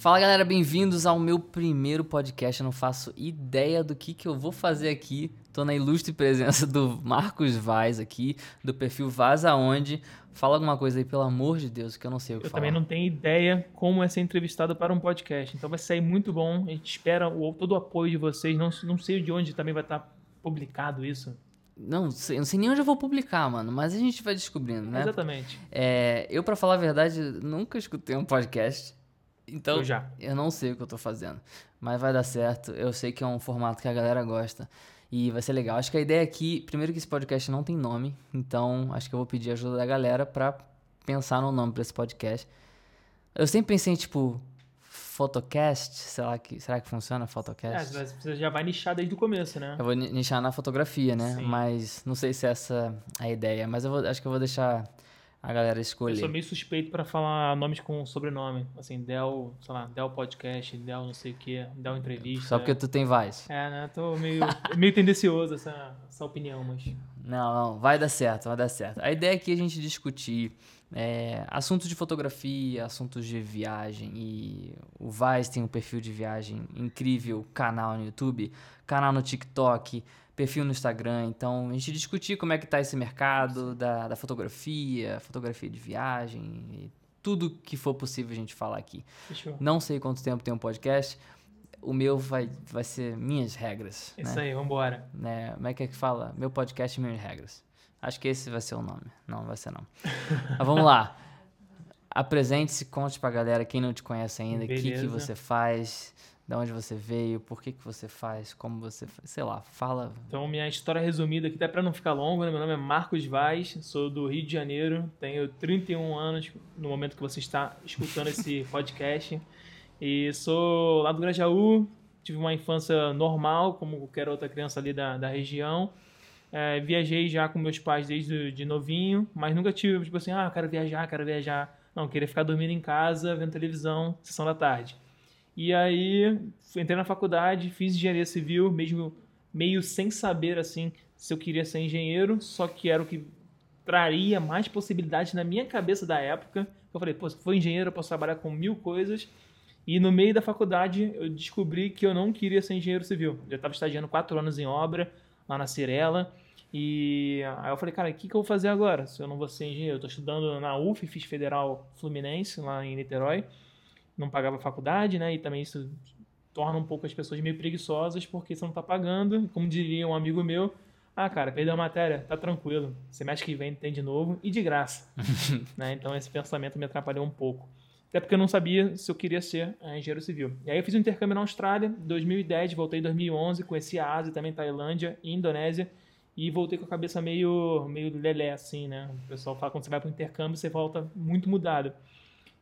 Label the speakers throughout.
Speaker 1: Fala galera, bem-vindos ao meu primeiro podcast. Eu não faço ideia do que, que eu vou fazer aqui. Tô na ilustre presença do Marcos Vaz aqui, do perfil Vaz Aonde. Fala alguma coisa aí, pelo amor de Deus, que eu não sei o que
Speaker 2: Eu
Speaker 1: falar.
Speaker 2: também não tenho ideia como é ser entrevistado para um podcast. Então vai sair muito bom. A gente espera o, todo o apoio de vocês. Não, não sei de onde também vai estar publicado isso.
Speaker 1: Não sei, não sei nem onde eu vou publicar, mano, mas a gente vai descobrindo, né?
Speaker 2: Exatamente.
Speaker 1: É, eu, pra falar a verdade, nunca escutei um podcast. Então,
Speaker 2: Eu já.
Speaker 1: eu não sei o que eu tô fazendo. Mas vai dar certo. Eu sei que é um formato que a galera gosta. E vai ser legal. Acho que a ideia aqui, primeiro que esse podcast não tem nome, então acho que eu vou pedir ajuda da galera pra pensar no nome pra esse podcast. Eu sempre pensei em, tipo, Photocast, será que, será que funciona
Speaker 2: É,
Speaker 1: Photocast?
Speaker 2: mas você já vai nichar desde o começo, né?
Speaker 1: Eu vou ni- nichar na fotografia, né?
Speaker 2: Sim.
Speaker 1: Mas não sei se essa é a ideia, mas eu vou- acho que eu vou deixar a galera
Speaker 2: Eu
Speaker 1: escolher.
Speaker 2: sou meio suspeito para falar nomes com sobrenome. Assim, Del, sei lá, Del Podcast, Del não sei o que, Del Entrevista.
Speaker 1: Só porque tu tem Vaz.
Speaker 2: É, né? Tô meio, meio tendencioso essa, essa opinião, mas.
Speaker 1: Não, não, vai dar certo, vai dar certo. A ideia aqui é a gente discutir é, assuntos de fotografia, assuntos de viagem. E o Vaz tem um perfil de viagem incrível, canal no YouTube, canal no TikTok, perfil no Instagram. Então, a gente discutir como é que tá esse mercado da, da fotografia, fotografia de viagem, e tudo que for possível a gente falar aqui.
Speaker 2: Fechou.
Speaker 1: Não sei quanto tempo tem um podcast. O meu vai, vai ser minhas regras.
Speaker 2: Isso
Speaker 1: né?
Speaker 2: aí, vambora.
Speaker 1: né? Como é que é que fala? Meu podcast Minhas Regras. Acho que esse vai ser o nome. Não, vai ser não. Mas vamos lá. Apresente-se, conte pra galera quem não te conhece ainda, o que, que você faz, de onde você veio, por que, que você faz, como você faz, sei lá, fala.
Speaker 2: Então, minha história resumida aqui, até para não ficar longo, né? meu nome é Marcos Vaz, sou do Rio de Janeiro, tenho 31 anos no momento que você está escutando esse podcast. E sou lá do Grajaú, tive uma infância normal, como qualquer outra criança ali da, da região. É, viajei já com meus pais desde de novinho, mas nunca tive, tipo assim, ah, quero viajar, quero viajar. Não, queria ficar dormindo em casa, vendo televisão, sessão da tarde. E aí, entrei na faculdade, fiz engenharia civil, mesmo meio sem saber, assim, se eu queria ser engenheiro, só que era o que traria mais possibilidades na minha cabeça da época. Eu falei, pô, se for engenheiro, eu posso trabalhar com mil coisas. E no meio da faculdade, eu descobri que eu não queria ser engenheiro civil. Eu estava estagiando quatro anos em obra, lá na Cirela. E aí eu falei, cara, o que, que eu vou fazer agora? Se eu não vou ser engenheiro, eu tô estudando na UF, fiz Federal Fluminense, lá em Niterói. Não pagava faculdade, né? E também isso torna um pouco as pessoas meio preguiçosas, porque você não tá pagando. Como diria um amigo meu, ah, cara, perdeu a matéria, tá tranquilo. Semestre que vem tem de novo e de graça. né? Então esse pensamento me atrapalhou um pouco. Até porque eu não sabia se eu queria ser eh, engenheiro civil. E aí eu fiz um intercâmbio na Austrália, em 2010, voltei em 2011, conheci a Ásia, também Tailândia e Indonésia. E voltei com a cabeça meio, meio lelé, assim, né? O pessoal fala quando você vai para o intercâmbio, você volta muito mudado.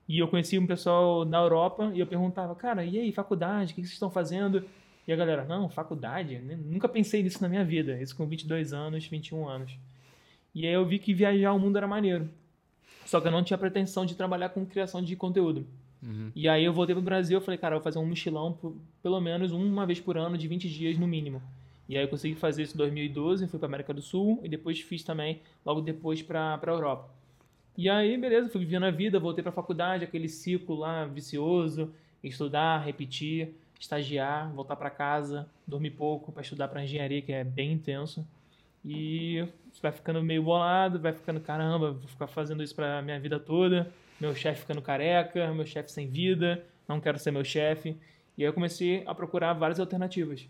Speaker 2: E eu conheci um pessoal na Europa e eu perguntava, cara, e aí, faculdade, o que vocês estão fazendo? E a galera, não, faculdade? né? Nunca pensei nisso na minha vida. Isso com 22 anos, 21 anos. E aí eu vi que viajar o mundo era maneiro. Só que eu não tinha pretensão de trabalhar com criação de conteúdo.
Speaker 1: Uhum.
Speaker 2: E aí eu voltei pro Brasil, eu falei, cara, eu vou fazer um mochilão por, pelo menos uma vez por ano, de 20 dias no mínimo. E aí eu consegui fazer isso em 2012, fui pra América do Sul e depois fiz também, logo depois pra, pra Europa. E aí, beleza, fui vivendo a vida, voltei pra faculdade, aquele ciclo lá vicioso, estudar, repetir, estagiar, voltar pra casa, dormir pouco pra estudar pra engenharia, que é bem intenso. E você vai ficando meio bolado, vai ficando, caramba, vou ficar fazendo isso pra minha vida toda. Meu chefe ficando careca, meu chefe sem vida, não quero ser meu chefe. E aí eu comecei a procurar várias alternativas.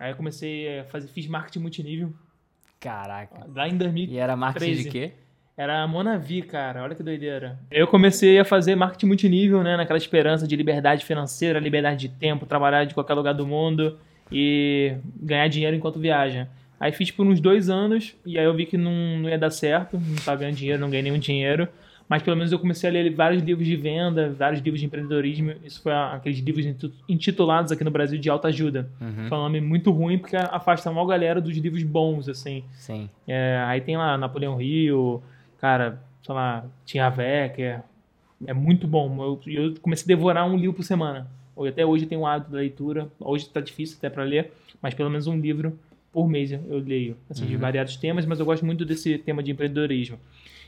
Speaker 2: Aí eu comecei a fazer, fiz marketing multinível,
Speaker 1: Caraca.
Speaker 2: lá em 2000.
Speaker 1: E era marketing de
Speaker 2: 13.
Speaker 1: quê?
Speaker 2: Era a Monavi, cara. Olha que doideira. Eu comecei a fazer marketing multinível, né? Naquela esperança de liberdade financeira, liberdade de tempo, trabalhar de qualquer lugar do mundo e ganhar dinheiro enquanto viaja. Aí fiz por uns dois anos e aí eu vi que não, não ia dar certo, não estava ganhando dinheiro, não ganhei nenhum dinheiro. Mas pelo menos eu comecei a ler vários livros de venda, vários livros de empreendedorismo. Isso foi a- aqueles livros intitulados aqui no Brasil de autoajuda.
Speaker 1: Uhum.
Speaker 2: Foi um nome muito ruim porque afasta a maior galera dos livros bons, assim.
Speaker 1: Sim.
Speaker 2: É, aí tem lá Napoleão Rio, cara, sei lá, Tim Havecker. É muito bom. Eu, eu comecei a devorar um livro por semana. Até hoje eu tenho o hábito da leitura. Hoje tá difícil até para ler, mas pelo menos um livro por mês eu leio. Assim, de
Speaker 1: Uhum.
Speaker 2: variados temas, mas eu gosto muito desse tema de empreendedorismo.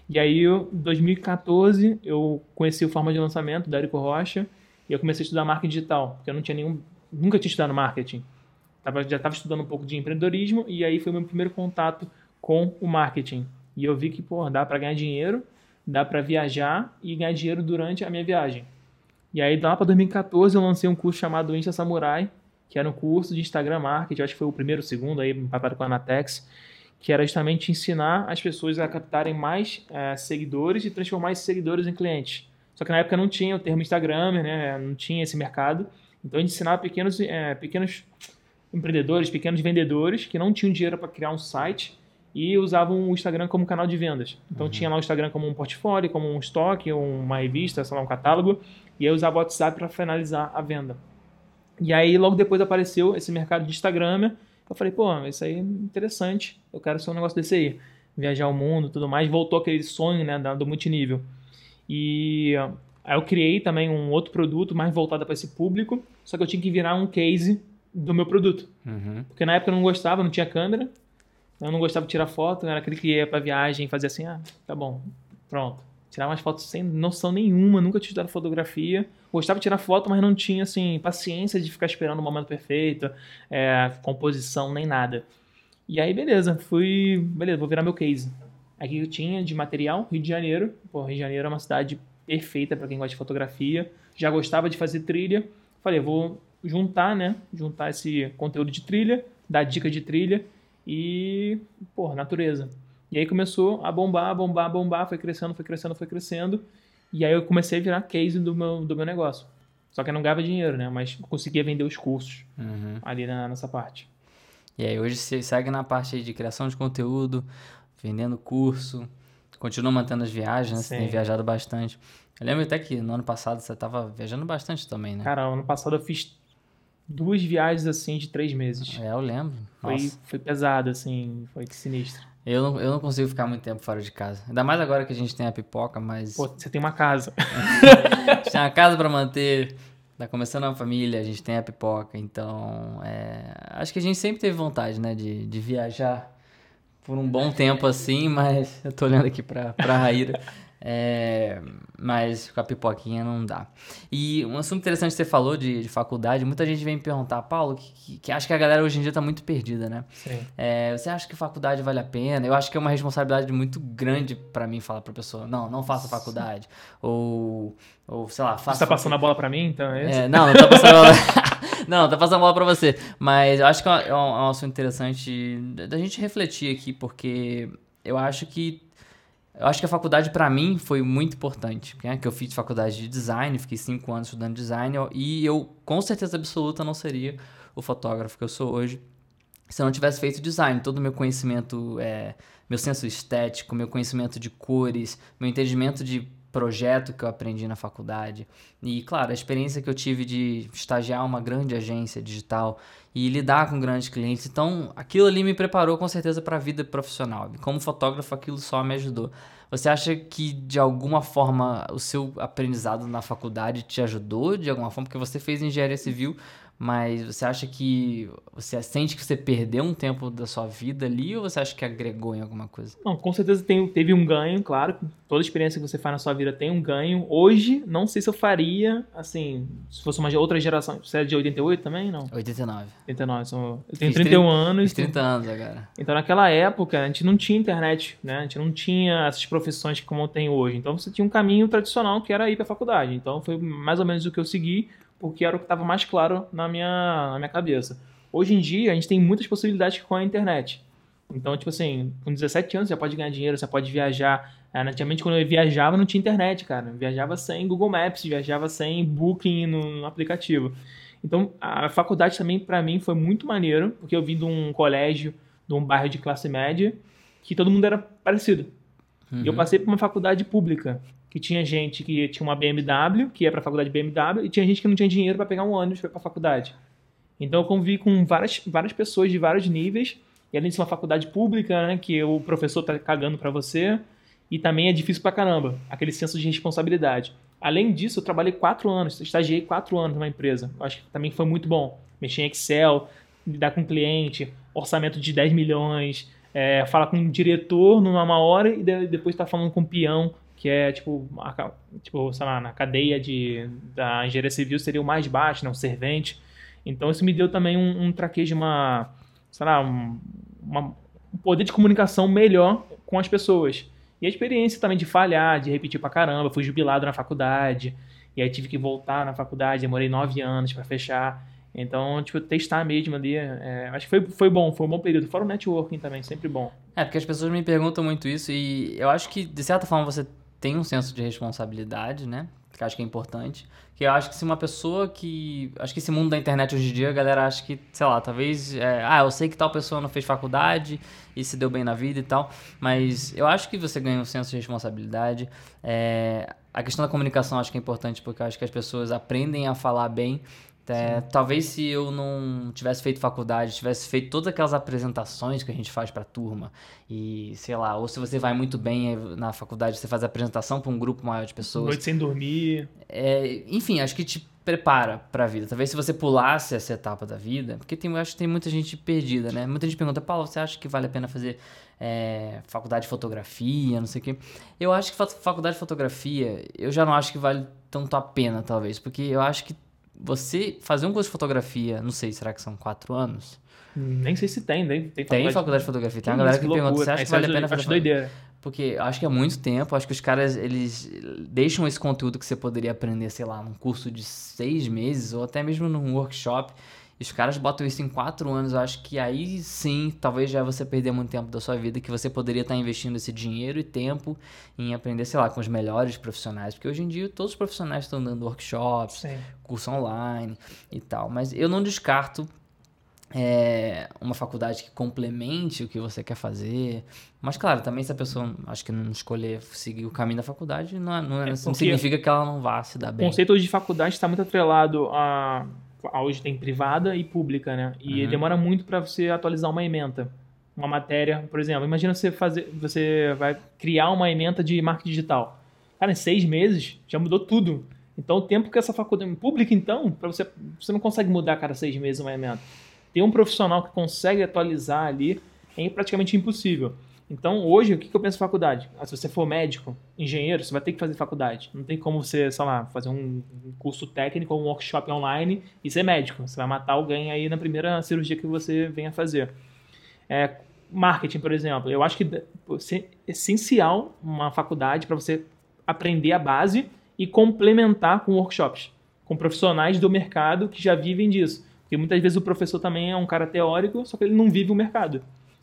Speaker 2: E aí, em 2014, eu conheci o Forma de Lançamento, da Érico Rocha. E eu comecei a estudar marketing digital, porque eu não tinha nenhum, nunca tinha estudado marketing. Tava, já estava estudando um pouco de empreendedorismo e aí foi o meu primeiro contato com o marketing. E eu vi que, pô, dá para ganhar dinheiro, dá para viajar e ganhar dinheiro durante a minha viagem. E aí, lá para 2014, eu lancei um curso chamado Insta Samurai, que era um curso de Instagram Marketing, acho que foi o primeiro, o segundo, aí, papado com a Anatex, que era justamente ensinar as pessoas a captarem mais é, seguidores e transformar esses seguidores em clientes. Só que na época não tinha o termo Instagram, né? Não tinha esse mercado. Então a gente ensinava pequenos, é, pequenos empreendedores, pequenos vendedores que não tinham dinheiro para criar um site e usavam o Instagram como canal de vendas. Então uhum. tinha lá o Instagram como um portfólio, como um estoque, uma revista, sei lá, um catálogo, e aí usava o WhatsApp para finalizar a venda. E aí logo depois apareceu esse mercado de Instagram. Eu falei, pô, isso aí é interessante. Eu quero ser um negócio desse aí. Viajar o mundo, tudo mais. Voltou aquele sonho, né, do multinível. E aí eu criei também um outro produto mais voltado para esse público, só que eu tinha que virar um case do meu produto. Uhum. Porque na época eu não gostava, não tinha câmera, eu não gostava de tirar foto, era aquele que ia para viagem e fazia assim, ah, tá bom, pronto. Tirar umas fotos sem noção nenhuma, nunca tinha estudado fotografia. Gostava de tirar foto, mas não tinha, assim, paciência de ficar esperando o momento perfeito, é, composição, nem nada. E aí, beleza, fui, beleza, vou virar meu case. Aqui eu tinha de material, Rio de Janeiro. Pô, Rio de Janeiro é uma cidade perfeita para quem gosta de fotografia. Já gostava de fazer trilha. Falei, vou juntar, né? Juntar esse conteúdo de trilha, dar dica de trilha e, pô, natureza. E aí começou a bombar, bombar, bombar, foi crescendo, foi crescendo, foi crescendo. E aí eu comecei a virar case do meu, do meu negócio. Só que eu não ganhava dinheiro, né? Mas conseguia vender os cursos uhum. ali na, nessa parte.
Speaker 1: E aí hoje você segue na parte de criação de conteúdo, vendendo curso, continua mantendo as viagens, né? Você tem viajado bastante. Eu lembro até que no ano passado você estava viajando bastante também, né?
Speaker 2: Cara, ano passado eu fiz duas viagens assim de três meses.
Speaker 1: É, eu lembro.
Speaker 2: Foi, foi pesado, assim, foi sinistro.
Speaker 1: Eu não, eu não consigo ficar muito tempo fora de casa. Ainda mais agora que a gente tem a pipoca, mas.
Speaker 2: Pô, você tem uma casa.
Speaker 1: a gente tem uma casa para manter. Tá começando uma família, a gente tem a pipoca. Então, é... acho que a gente sempre teve vontade, né, de, de viajar por um bom tempo assim, mas eu tô olhando aqui pra, pra Raíra. É, mas com a pipoquinha não dá. E um assunto interessante que você falou de, de faculdade, muita gente vem me perguntar, Paulo, que, que, que, acha que a galera hoje em dia tá muito perdida, né? É, você acha que faculdade vale a pena? Eu acho que é uma responsabilidade muito grande para mim falar pra pessoa, não, não faça faculdade. Ou, ou sei lá, faça.
Speaker 2: Você tá passando a bola pra mim, então? É,
Speaker 1: é não, não tá passando a bola. não, tá passando a bola pra você. Mas eu acho que é um, é um assunto interessante da gente refletir aqui, porque eu acho que eu acho que a faculdade para mim foi muito importante, né? que eu fiz faculdade de design, fiquei cinco anos estudando design e eu com certeza absoluta não seria o fotógrafo que eu sou hoje se eu não tivesse feito design. Todo o meu conhecimento, é, meu senso estético, meu conhecimento de cores, meu entendimento de projeto que eu aprendi na faculdade. E, claro, a experiência que eu tive de estagiar uma grande agência digital e lidar com grandes clientes. Então, aquilo ali me preparou com certeza para a vida profissional. Como fotógrafo, aquilo só me ajudou. Você acha que de alguma forma o seu aprendizado na faculdade te ajudou de alguma forma? Porque você fez engenharia civil, mas você acha que você sente que você perdeu um tempo da sua vida ali ou você acha que agregou em alguma coisa?
Speaker 2: Não, com certeza tem, teve um ganho, claro. Toda experiência que você faz na sua vida tem um ganho. Hoje, não sei se eu faria, assim, se fosse uma outra geração. Você é de 88 também? Não?
Speaker 1: 89.
Speaker 2: 89. Sou, eu tenho Fiz 31 30, anos.
Speaker 1: Fiz 30 anos agora.
Speaker 2: Então, naquela época, a gente não tinha internet, né? A gente não tinha essas profissões como tem hoje. Então, você tinha um caminho tradicional que era ir para a faculdade. Então, foi mais ou menos o que eu segui porque era o que estava mais claro na minha, na minha cabeça. Hoje em dia, a gente tem muitas possibilidades com a internet. Então, tipo assim, com 17 anos você pode ganhar dinheiro, você pode viajar. É, antigamente, quando eu viajava, não tinha internet, cara. Eu viajava sem Google Maps, viajava sem Booking no, no aplicativo. Então, a faculdade também, para mim, foi muito maneiro, porque eu vim de um colégio, de um bairro de classe média, que todo mundo era parecido. Uhum. E eu uhum. passei por uma faculdade pública que tinha gente que tinha uma BMW, que ia para a faculdade BMW, e tinha gente que não tinha dinheiro para pegar um ônibus para a faculdade. Então eu convivi com várias, várias pessoas de vários níveis, e além de ser uma faculdade pública, né, que o professor tá cagando para você, e também é difícil pra caramba, aquele senso de responsabilidade. Além disso, eu trabalhei quatro anos, estagiei quatro anos numa empresa. Eu acho que também foi muito bom. Mexer em Excel, lidar com cliente, orçamento de 10 milhões, é, falar com um diretor numa hora e depois estar tá falando com um peão que é tipo, a, tipo, sei lá, na cadeia de, da engenharia civil seria o mais baixo, né, um servente. Então isso me deu também um, um traquejo, uma, sei lá, um, uma, um poder de comunicação melhor com as pessoas. E a experiência também de falhar, de repetir pra caramba. Fui jubilado na faculdade, e aí tive que voltar na faculdade, demorei nove anos para fechar. Então, tipo, testar mesmo ali, é, acho que foi, foi bom, foi um bom período. Fora o networking também, sempre bom.
Speaker 1: É, porque as pessoas me perguntam muito isso e eu acho que, de certa forma, você tem um senso de responsabilidade, né? Que eu acho que é importante. Que eu acho que se uma pessoa que. Acho que esse mundo da internet hoje em dia, a galera acha que, sei lá, talvez. É, ah, eu sei que tal pessoa não fez faculdade e se deu bem na vida e tal. Mas eu acho que você ganha um senso de responsabilidade. É, a questão da comunicação acho que é importante porque eu acho que as pessoas aprendem a falar bem é, talvez se eu não tivesse feito faculdade, tivesse feito todas aquelas apresentações que a gente faz para turma e sei lá, ou se você vai muito bem na faculdade, você faz a apresentação para um grupo maior de pessoas.
Speaker 2: Noite sem dormir.
Speaker 1: É, enfim, acho que te prepara para a vida. Talvez se você pulasse essa etapa da vida, porque tem, eu acho que tem muita gente perdida, né? Muita gente pergunta, Paulo, você acha que vale a pena fazer é, faculdade de fotografia, não sei o quê? Eu acho que faculdade de fotografia, eu já não acho que vale tanto a pena, talvez, porque eu acho que você fazer um curso de fotografia, não sei, será que são quatro anos?
Speaker 2: Nem sei se tem, tem,
Speaker 1: tem faculdade, tem faculdade de fotografia. Tem uma galera que, que pergunta, você acha que vale a pena fazer?
Speaker 2: Doideira.
Speaker 1: Porque acho que é muito tempo, acho que os caras, eles deixam esse conteúdo que você poderia aprender, sei lá, num curso de seis meses ou até mesmo num workshop os caras botam isso em quatro anos, eu acho que aí sim, talvez já você perder muito tempo da sua vida, que você poderia estar investindo esse dinheiro e tempo em aprender, sei lá, com os melhores profissionais. Porque hoje em dia todos os profissionais estão dando workshops, sim. curso online e tal. Mas eu não descarto é, uma faculdade que complemente o que você quer fazer. Mas, claro, também se a pessoa, acho que não escolher seguir o caminho da faculdade, não, é, não, é, não significa que ela não vá se dar bem.
Speaker 2: O conceito de faculdade está muito atrelado a hoje tem privada e pública, né? E uhum. demora muito para você atualizar uma ementa. Uma matéria, por exemplo, imagina você fazer, você vai criar uma ementa de marketing digital. Cara, em seis meses já mudou tudo. Então, o tempo que essa faculdade pública, então, para você, você não consegue mudar cada seis meses uma ementa. Ter um profissional que consegue atualizar ali é praticamente impossível. Então, hoje, o que eu penso em faculdade? Ah, se você for médico, engenheiro, você vai ter que fazer faculdade. Não tem como você, sei lá, fazer um curso técnico um workshop online e ser médico. Você vai matar alguém aí na primeira cirurgia que você venha fazer. É, marketing, por exemplo. Eu acho que é essencial uma faculdade para você aprender a base e complementar com workshops, com profissionais do mercado que já vivem disso. Porque muitas vezes o professor também é um cara teórico, só que ele não vive o mercado.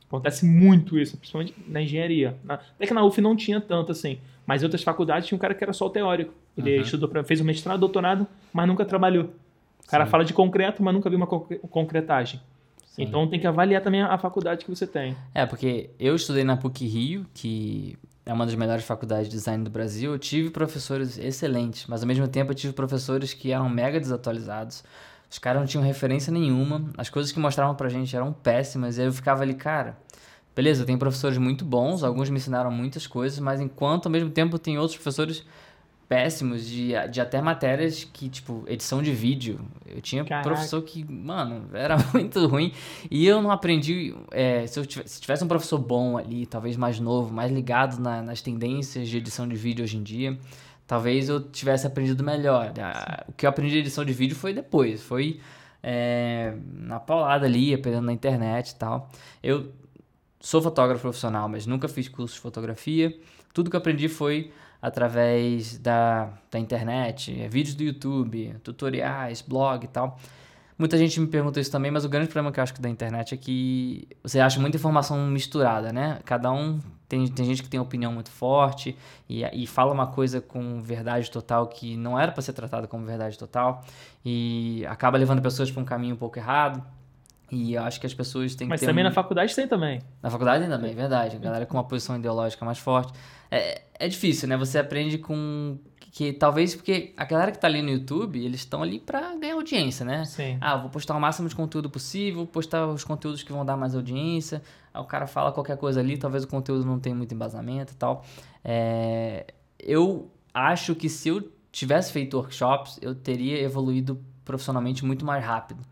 Speaker 2: Acontece muito isso, principalmente na engenharia. Na, até que na UF não tinha tanto assim, mas em outras faculdades tinha um cara que era só o teórico. Ele uhum. estudou, pra, fez o mestrado, doutorado, mas nunca trabalhou. O cara Sim. fala de concreto, mas nunca viu uma concretagem. Sim. Então tem que avaliar também a faculdade que você tem.
Speaker 1: É, porque eu estudei na PUC Rio, que é uma das melhores faculdades de design do Brasil. Eu tive professores excelentes, mas ao mesmo tempo eu tive professores que eram mega desatualizados. Os caras não tinham referência nenhuma, as coisas que mostravam pra gente eram péssimas, e aí eu ficava ali, cara, beleza, tem professores muito bons, alguns me ensinaram muitas coisas, mas enquanto ao mesmo tempo tem outros professores péssimos de, de até matérias que, tipo, edição de vídeo. Eu tinha Caraca. professor que, mano, era muito ruim. E eu não aprendi. É, se, eu tivesse, se tivesse um professor bom ali, talvez mais novo, mais ligado na, nas tendências de edição de vídeo hoje em dia, talvez eu tivesse aprendido melhor. O que eu aprendi de edição de vídeo foi depois, foi é, na paulada ali, aprendendo na internet e tal. Eu sou fotógrafo profissional, mas nunca fiz curso de fotografia. Tudo que eu aprendi foi através da, da internet, é, vídeos do YouTube, tutoriais, blog e tal. Muita gente me pergunta isso também, mas o grande problema que eu acho que da internet é que você acha muita informação misturada, né? Cada um tem, tem gente que tem opinião muito forte e, e fala uma coisa com verdade total que não era para ser tratada como verdade total e acaba levando pessoas para um caminho um pouco errado. E eu acho que as pessoas têm
Speaker 2: Mas
Speaker 1: que
Speaker 2: Mas também
Speaker 1: um...
Speaker 2: na faculdade tem também.
Speaker 1: Na faculdade também, verdade. A galera com uma posição ideológica mais forte. É, é difícil, né? Você aprende com que talvez porque a galera que tá ali no YouTube, eles estão ali para ganhar audiência, né?
Speaker 2: Sim.
Speaker 1: Ah, vou postar o máximo de conteúdo possível, postar os conteúdos que vão dar mais audiência. Aí o cara fala qualquer coisa ali, talvez o conteúdo não tenha muito embasamento e tal. É, eu acho que se eu tivesse feito workshops, eu teria evoluído profissionalmente muito mais rápido.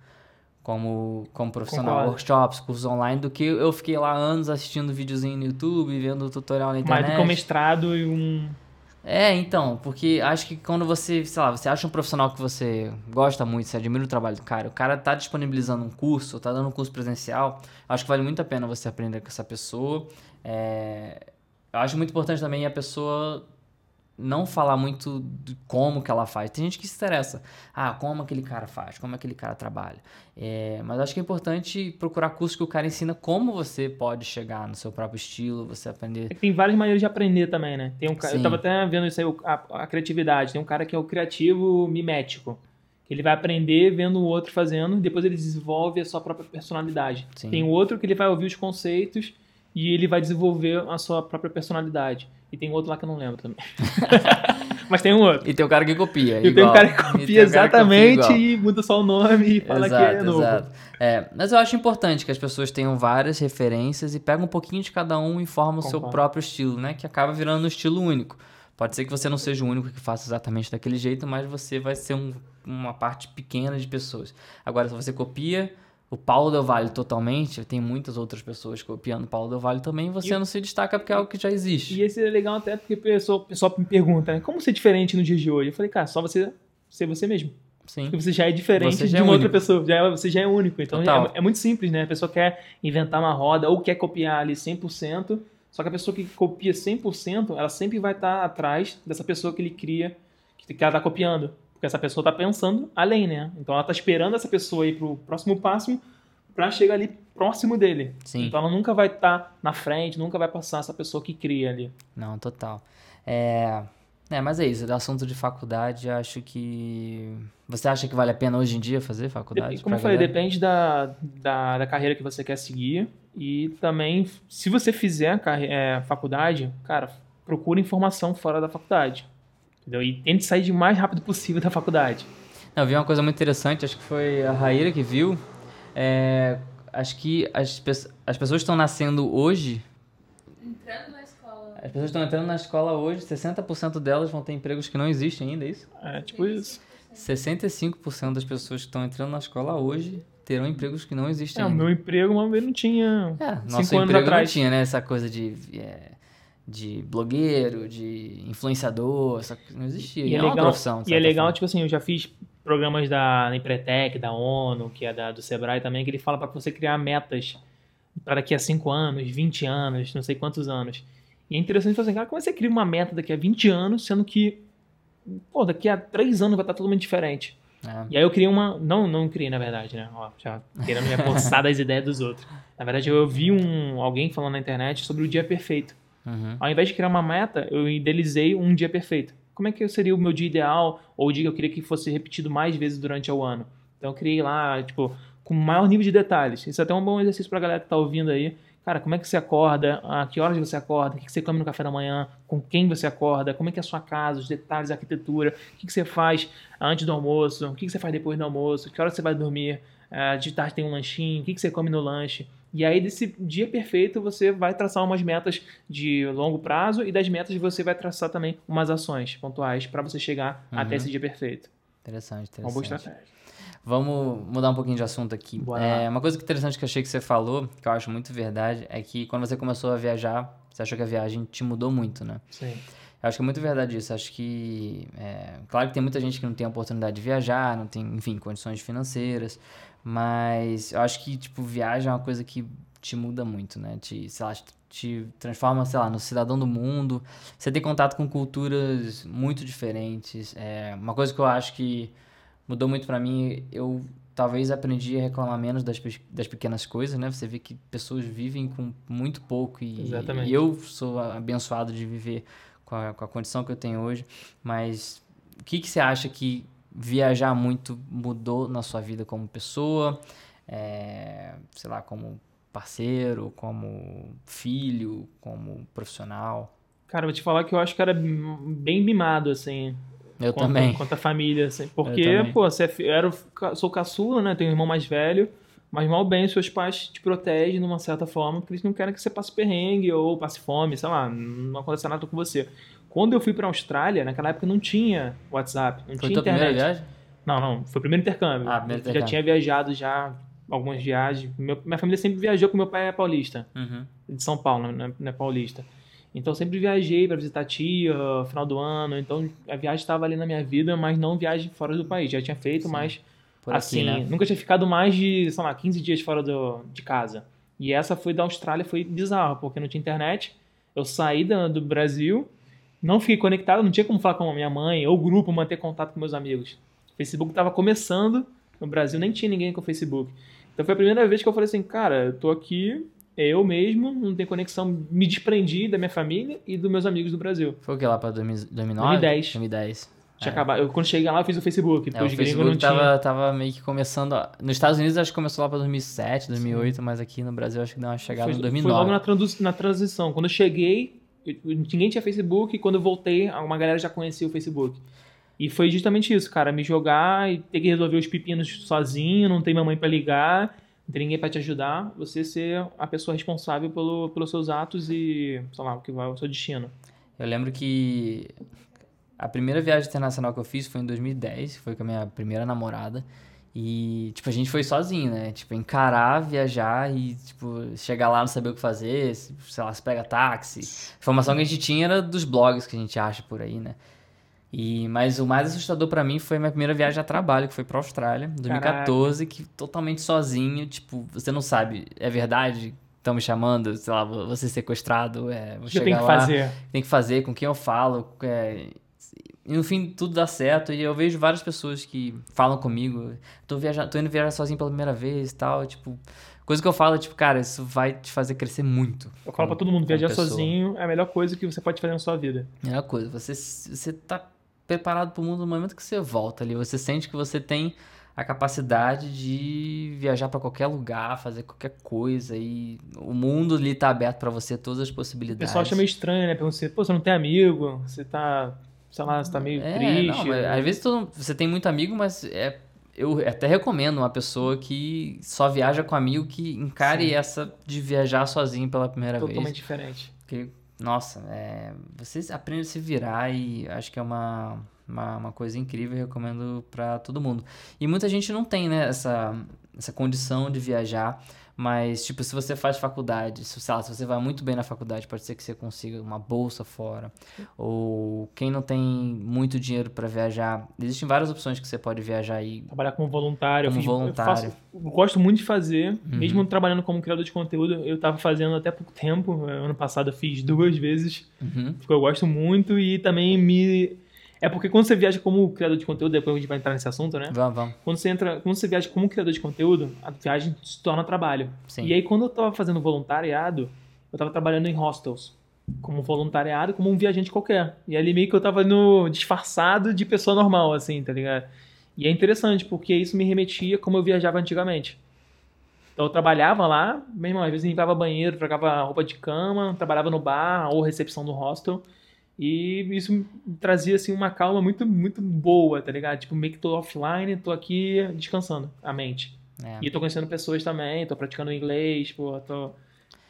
Speaker 1: Como, como profissional, Concordo. workshops, cursos online, do que eu fiquei lá anos assistindo videozinho no YouTube, vendo tutorial na internet.
Speaker 2: Mais do que um mestrado e um
Speaker 1: É, então, porque acho que quando você, sei lá, você acha um profissional que você gosta muito, você admira o trabalho do cara, o cara tá disponibilizando um curso, tá dando um curso presencial, acho que vale muito a pena você aprender com essa pessoa. É, eu acho muito importante também a pessoa não falar muito de como que ela faz. Tem gente que se interessa. Ah, como aquele cara faz, como aquele cara trabalha. É, mas acho que é importante procurar curso que o cara ensina como você pode chegar no seu próprio estilo, você aprender.
Speaker 2: Tem várias maneiras de aprender também, né? Tem um, eu tava até vendo isso aí, a, a criatividade. Tem um cara que é o criativo mimético. Ele vai aprender vendo o outro fazendo, depois ele desenvolve a sua própria personalidade. Sim. Tem outro que ele vai ouvir os conceitos e ele vai desenvolver a sua própria personalidade. E tem outro lá que eu não lembro também. Mas tem um outro.
Speaker 1: E tem o cara que copia.
Speaker 2: E tem um cara que copia exatamente que copia e muda só o nome e fala exato, que é novo. Exato.
Speaker 1: É, mas eu acho importante que as pessoas tenham várias referências e pegam um pouquinho de cada um e formam o seu próprio estilo, né? Que acaba virando um estilo único. Pode ser que você não seja o único que faça exatamente daquele jeito, mas você vai ser um, uma parte pequena de pessoas. Agora, se você copia o Paulo Del Valle totalmente, tem muitas outras pessoas copiando o Paulo Del Valle também, você e, não se destaca porque é algo que já existe.
Speaker 2: E esse é legal até porque o pessoal, pessoal me pergunta, né? Como ser diferente no dia de hoje? Eu falei, cara, só você ser você mesmo. Sim. Porque você já é diferente já de é uma outra pessoa. Já é, você já é único. Então é, é, muito simples, né? A pessoa quer inventar uma roda ou quer copiar ali 100%, só que a pessoa que copia 100%, ela sempre vai estar atrás dessa pessoa que ele cria, que ela está copiando. Porque essa pessoa está pensando além, né? Então ela está esperando essa pessoa ir para o próximo passo para chegar ali próximo dele. Sim. Então ela nunca vai estar tá na frente, nunca vai passar essa pessoa que cria ali.
Speaker 1: Não, total. É, é, mas é isso, do assunto de faculdade, acho que. Você acha que vale a pena hoje em dia fazer faculdade?
Speaker 2: Como eu falei, galera? depende da, da, da, carreira que você quer seguir. E também, se você fizer é, faculdade, cara, procure informação fora da faculdade. Entendeu? E tente sair de mais rápido possível da faculdade.
Speaker 1: Eu vi uma coisa muito interessante, acho que foi a Raíra que viu. É, acho que as, as pessoas estão nascendo hoje.
Speaker 3: Entrando na escola.
Speaker 1: As pessoas estão entrando na escola hoje, 60% delas vão ter empregos que não existem ainda, é isso?
Speaker 2: É, tipo isso.
Speaker 1: 65% das pessoas que estão entrando na escola hoje terão empregos que não existem
Speaker 2: é,
Speaker 1: ainda.
Speaker 2: o meu emprego uma vez não tinha.
Speaker 1: É, nosso cinco anos atrás. não tinha, né? Essa coisa de. É, de blogueiro, de influenciador, essa, não existia. E é, é legal, uma profissão.
Speaker 2: E é legal, forma. tipo assim, eu já fiz programas da Empretec, da ONU, que é da, do Sebrae também, que ele fala para você criar metas para daqui a 5 anos, 20 anos, não sei quantos anos. E é interessante fazer, assim, cara, como você cria uma meta daqui a 20 anos, sendo que, pô, daqui a 3 anos vai estar totalmente diferente. É. E aí eu criei uma. Não, não criei, na verdade, né? Ó, já querendo me apossar das ideias dos outros. Na verdade, eu vi um, alguém falando na internet sobre o dia perfeito. Uhum. Ao invés de criar uma meta, eu idealizei um dia perfeito como é que seria o meu dia ideal, ou o dia que eu queria que fosse repetido mais vezes durante o ano. Então eu criei lá, tipo, com maior nível de detalhes. Isso é até um bom exercício pra galera que tá ouvindo aí. Cara, como é que você acorda? A que horas você acorda? O que você come no café da manhã? Com quem você acorda? Como é que é a sua casa? Os detalhes, a arquitetura? O que você faz antes do almoço? O que você faz depois do almoço? Que hora você vai dormir? É, de tarde tem um lanchinho? O que você come no lanche? E aí, desse dia perfeito, você vai traçar umas metas de longo prazo e das metas você vai traçar também umas ações pontuais para você chegar uhum. até esse dia perfeito.
Speaker 1: Interessante, interessante.
Speaker 2: Uma boa estratégia.
Speaker 1: Vamos mudar um pouquinho de assunto aqui. É, uma coisa interessante que eu achei que você falou, que eu acho muito verdade, é que quando você começou a viajar, você achou que a viagem te mudou muito, né?
Speaker 2: Sim.
Speaker 1: Eu acho que é muito verdade isso. Acho que. É, claro que tem muita gente que não tem a oportunidade de viajar, não tem, enfim, condições financeiras. Mas eu acho que, tipo, viagem é uma coisa que te muda muito, né? Te, sei lá, te transforma, sei lá, no cidadão do mundo. Você tem contato com culturas muito diferentes. É, uma coisa que eu acho que mudou muito para mim, eu talvez aprendi a reclamar menos das, das pequenas coisas, né? Você vê que pessoas vivem com muito pouco e, e eu sou abençoado de viver com a, com a condição que eu tenho hoje. Mas o que, que você acha que viajar muito mudou na sua vida como pessoa, é, sei lá, como parceiro, como filho, como profissional?
Speaker 2: Cara, vou te falar que eu acho que era bem mimado, assim.
Speaker 1: Eu
Speaker 2: quanto,
Speaker 1: também.
Speaker 2: Quanto a família, assim. Porque, pô, você é, eu era, sou caçula, né? Tenho um irmão mais velho. Mas mal bem, seus pais te protegem de uma certa forma, porque eles não querem que você passe perrengue ou passe fome, sei lá, não acontece nada com você. Quando eu fui para a Austrália, naquela época não tinha WhatsApp, não
Speaker 1: foi
Speaker 2: tinha internet.
Speaker 1: Primeira viagem?
Speaker 2: Não, não, foi o primeiro intercâmbio.
Speaker 1: Ah, primeiro intercâmbio.
Speaker 2: Já tinha viajado já algumas viagens. Meu, minha família sempre viajou, com meu pai é paulista,
Speaker 1: uhum.
Speaker 2: de São Paulo, não é, não é paulista. Então eu sempre viajei para visitar tia, final do ano. Então a viagem estava ali na minha vida, mas não viagem fora do país. Já tinha feito,
Speaker 1: Sim.
Speaker 2: mas
Speaker 1: Por aqui,
Speaker 2: assim,
Speaker 1: né?
Speaker 2: nunca tinha ficado mais de, sei lá, 15 dias fora do, de casa. E essa foi da Austrália, foi bizarro, porque não tinha internet. Eu saí do Brasil, não fiquei conectado, não tinha como falar com a minha mãe ou grupo, manter contato com meus amigos. O Facebook estava começando no Brasil, nem tinha ninguém com o Facebook. Então foi a primeira vez que eu falei assim, cara, eu tô aqui, eu mesmo, não tenho conexão, me desprendi da minha família e dos meus amigos do Brasil.
Speaker 1: Foi o que lá pra 2000 2009?
Speaker 2: 2010.
Speaker 1: 2010.
Speaker 2: Tinha
Speaker 1: É.
Speaker 2: acabado. Eu, quando cheguei lá, eu fiz o Facebook, porque
Speaker 1: É, o
Speaker 2: os gringos não
Speaker 1: tava, tava meio que começando. a- Nos Estados Unidos acho que começou lá pra 2007, 2008, mas aqui no Brasil acho que deu uma chegada
Speaker 2: Foi,
Speaker 1: em
Speaker 2: foi
Speaker 1: 2009.
Speaker 2: logo na, na transição. Quando eu cheguei, eu- ninguém tinha Facebook, e quando eu voltei, uma galera já conhecia o Facebook. E foi justamente isso, cara, me jogar e ter que resolver os pepinos sozinho, não ter minha mãe pra ligar, não ter ninguém pra te ajudar, você ser a pessoa responsável pelo, pelos seus atos e, sei lá, o que vai o seu destino.
Speaker 1: Eu lembro que a primeira viagem internacional que eu fiz foi em 2010, foi com a minha primeira namorada. E, tipo, a gente foi sozinho, né? Tipo, encarar, viajar e, tipo, chegar lá não saber o que fazer, se- sei lá, se pega táxi. A informação que a gente tinha era dos blogs que a gente acha por aí, né? E, mas o mais assustador pra mim foi a minha primeira viagem a trabalho, que foi pra Austrália, em 2014, que totalmente sozinho, tipo, você não sabe, é verdade? Estão me chamando, sei lá, ser sequestrado, é, vou
Speaker 2: O que eu
Speaker 1: chegar
Speaker 2: tenho que
Speaker 1: lá
Speaker 2: fazer?
Speaker 1: tem que fazer, com quem eu falo. é, E no fim tudo dá certo. E eu vejo várias pessoas que falam comigo. Tô, viajando, tô indo viajar sozinho pela primeira vez e tal. Tipo, coisa que eu falo, tipo, cara, isso vai te fazer crescer muito.
Speaker 2: Eu falo pra todo mundo, viajar
Speaker 1: pessoa.
Speaker 2: sozinho é a melhor coisa que você pode fazer na sua vida.
Speaker 1: Melhor coisa, você, você tá preparado pro mundo no momento que você volta ali. Você sente que você tem a capacidade de viajar pra qualquer lugar, fazer qualquer coisa. E o mundo ali tá aberto pra você, todas as
Speaker 2: O
Speaker 1: possibilidades.
Speaker 2: pessoal acha meio estranho, né? Pergunta assim, pô, você não tem amigo, você tá, sei lá, você tá meio
Speaker 1: É,
Speaker 2: triste.
Speaker 1: não, mas às vezes todo- você tem muito amigo, mas é, eu até recomendo uma pessoa que só viaja com amigo que encare
Speaker 2: Sim.
Speaker 1: essa de viajar sozinho pela primeira
Speaker 2: totalmente
Speaker 1: vez.
Speaker 2: diferente.
Speaker 1: Porque, nossa, é, você aprende a se virar e acho que é uma, uma, uma coisa incrível, recomendo pra todo mundo. E muita gente não tem, né, essa, essa condição de viajar. Mas, tipo, se você faz faculdade, se, sei lá, se você vai muito bem na faculdade, pode ser que você consiga uma bolsa fora. Ou quem não tem muito dinheiro pra viajar, existem várias opções que você pode viajar aí.
Speaker 2: Trabalhar como voluntário. eu
Speaker 1: Como
Speaker 2: fiz- eu
Speaker 1: voluntário.
Speaker 2: faço- eu gosto muito de fazer,
Speaker 1: Uhum.
Speaker 2: mesmo trabalhando como criador de conteúdo, eu tava fazendo até pouco tempo. Ano passado eu fiz duas vezes,
Speaker 1: Uhum.
Speaker 2: porque eu gosto muito e também me. É porque quando você viaja como criador de conteúdo, depois a gente vai entrar nesse assunto, né?
Speaker 1: Vamos, vamos.
Speaker 2: Quando você entra, quando você viaja como criador de conteúdo, a viagem se torna trabalho.
Speaker 1: Sim.
Speaker 2: E aí, quando eu tava fazendo voluntariado, eu tava trabalhando em hostels. Como voluntariado, como um viajante qualquer. E ali meio que eu tava no disfarçado de pessoa normal, assim, tá ligado? E é interessante, porque isso me remetia como eu viajava antigamente. Então eu trabalhava lá, meu irmão, às vezes limpava banheiro, trocava roupa de cama, trabalhava no bar ou recepção do hostel. E isso me trazia, assim, uma calma muito, muito boa, tá ligado? Tipo, meio que tô offline, tô aqui descansando a mente.
Speaker 1: É.
Speaker 2: E tô conhecendo pessoas também, tô praticando inglês, pô, tô...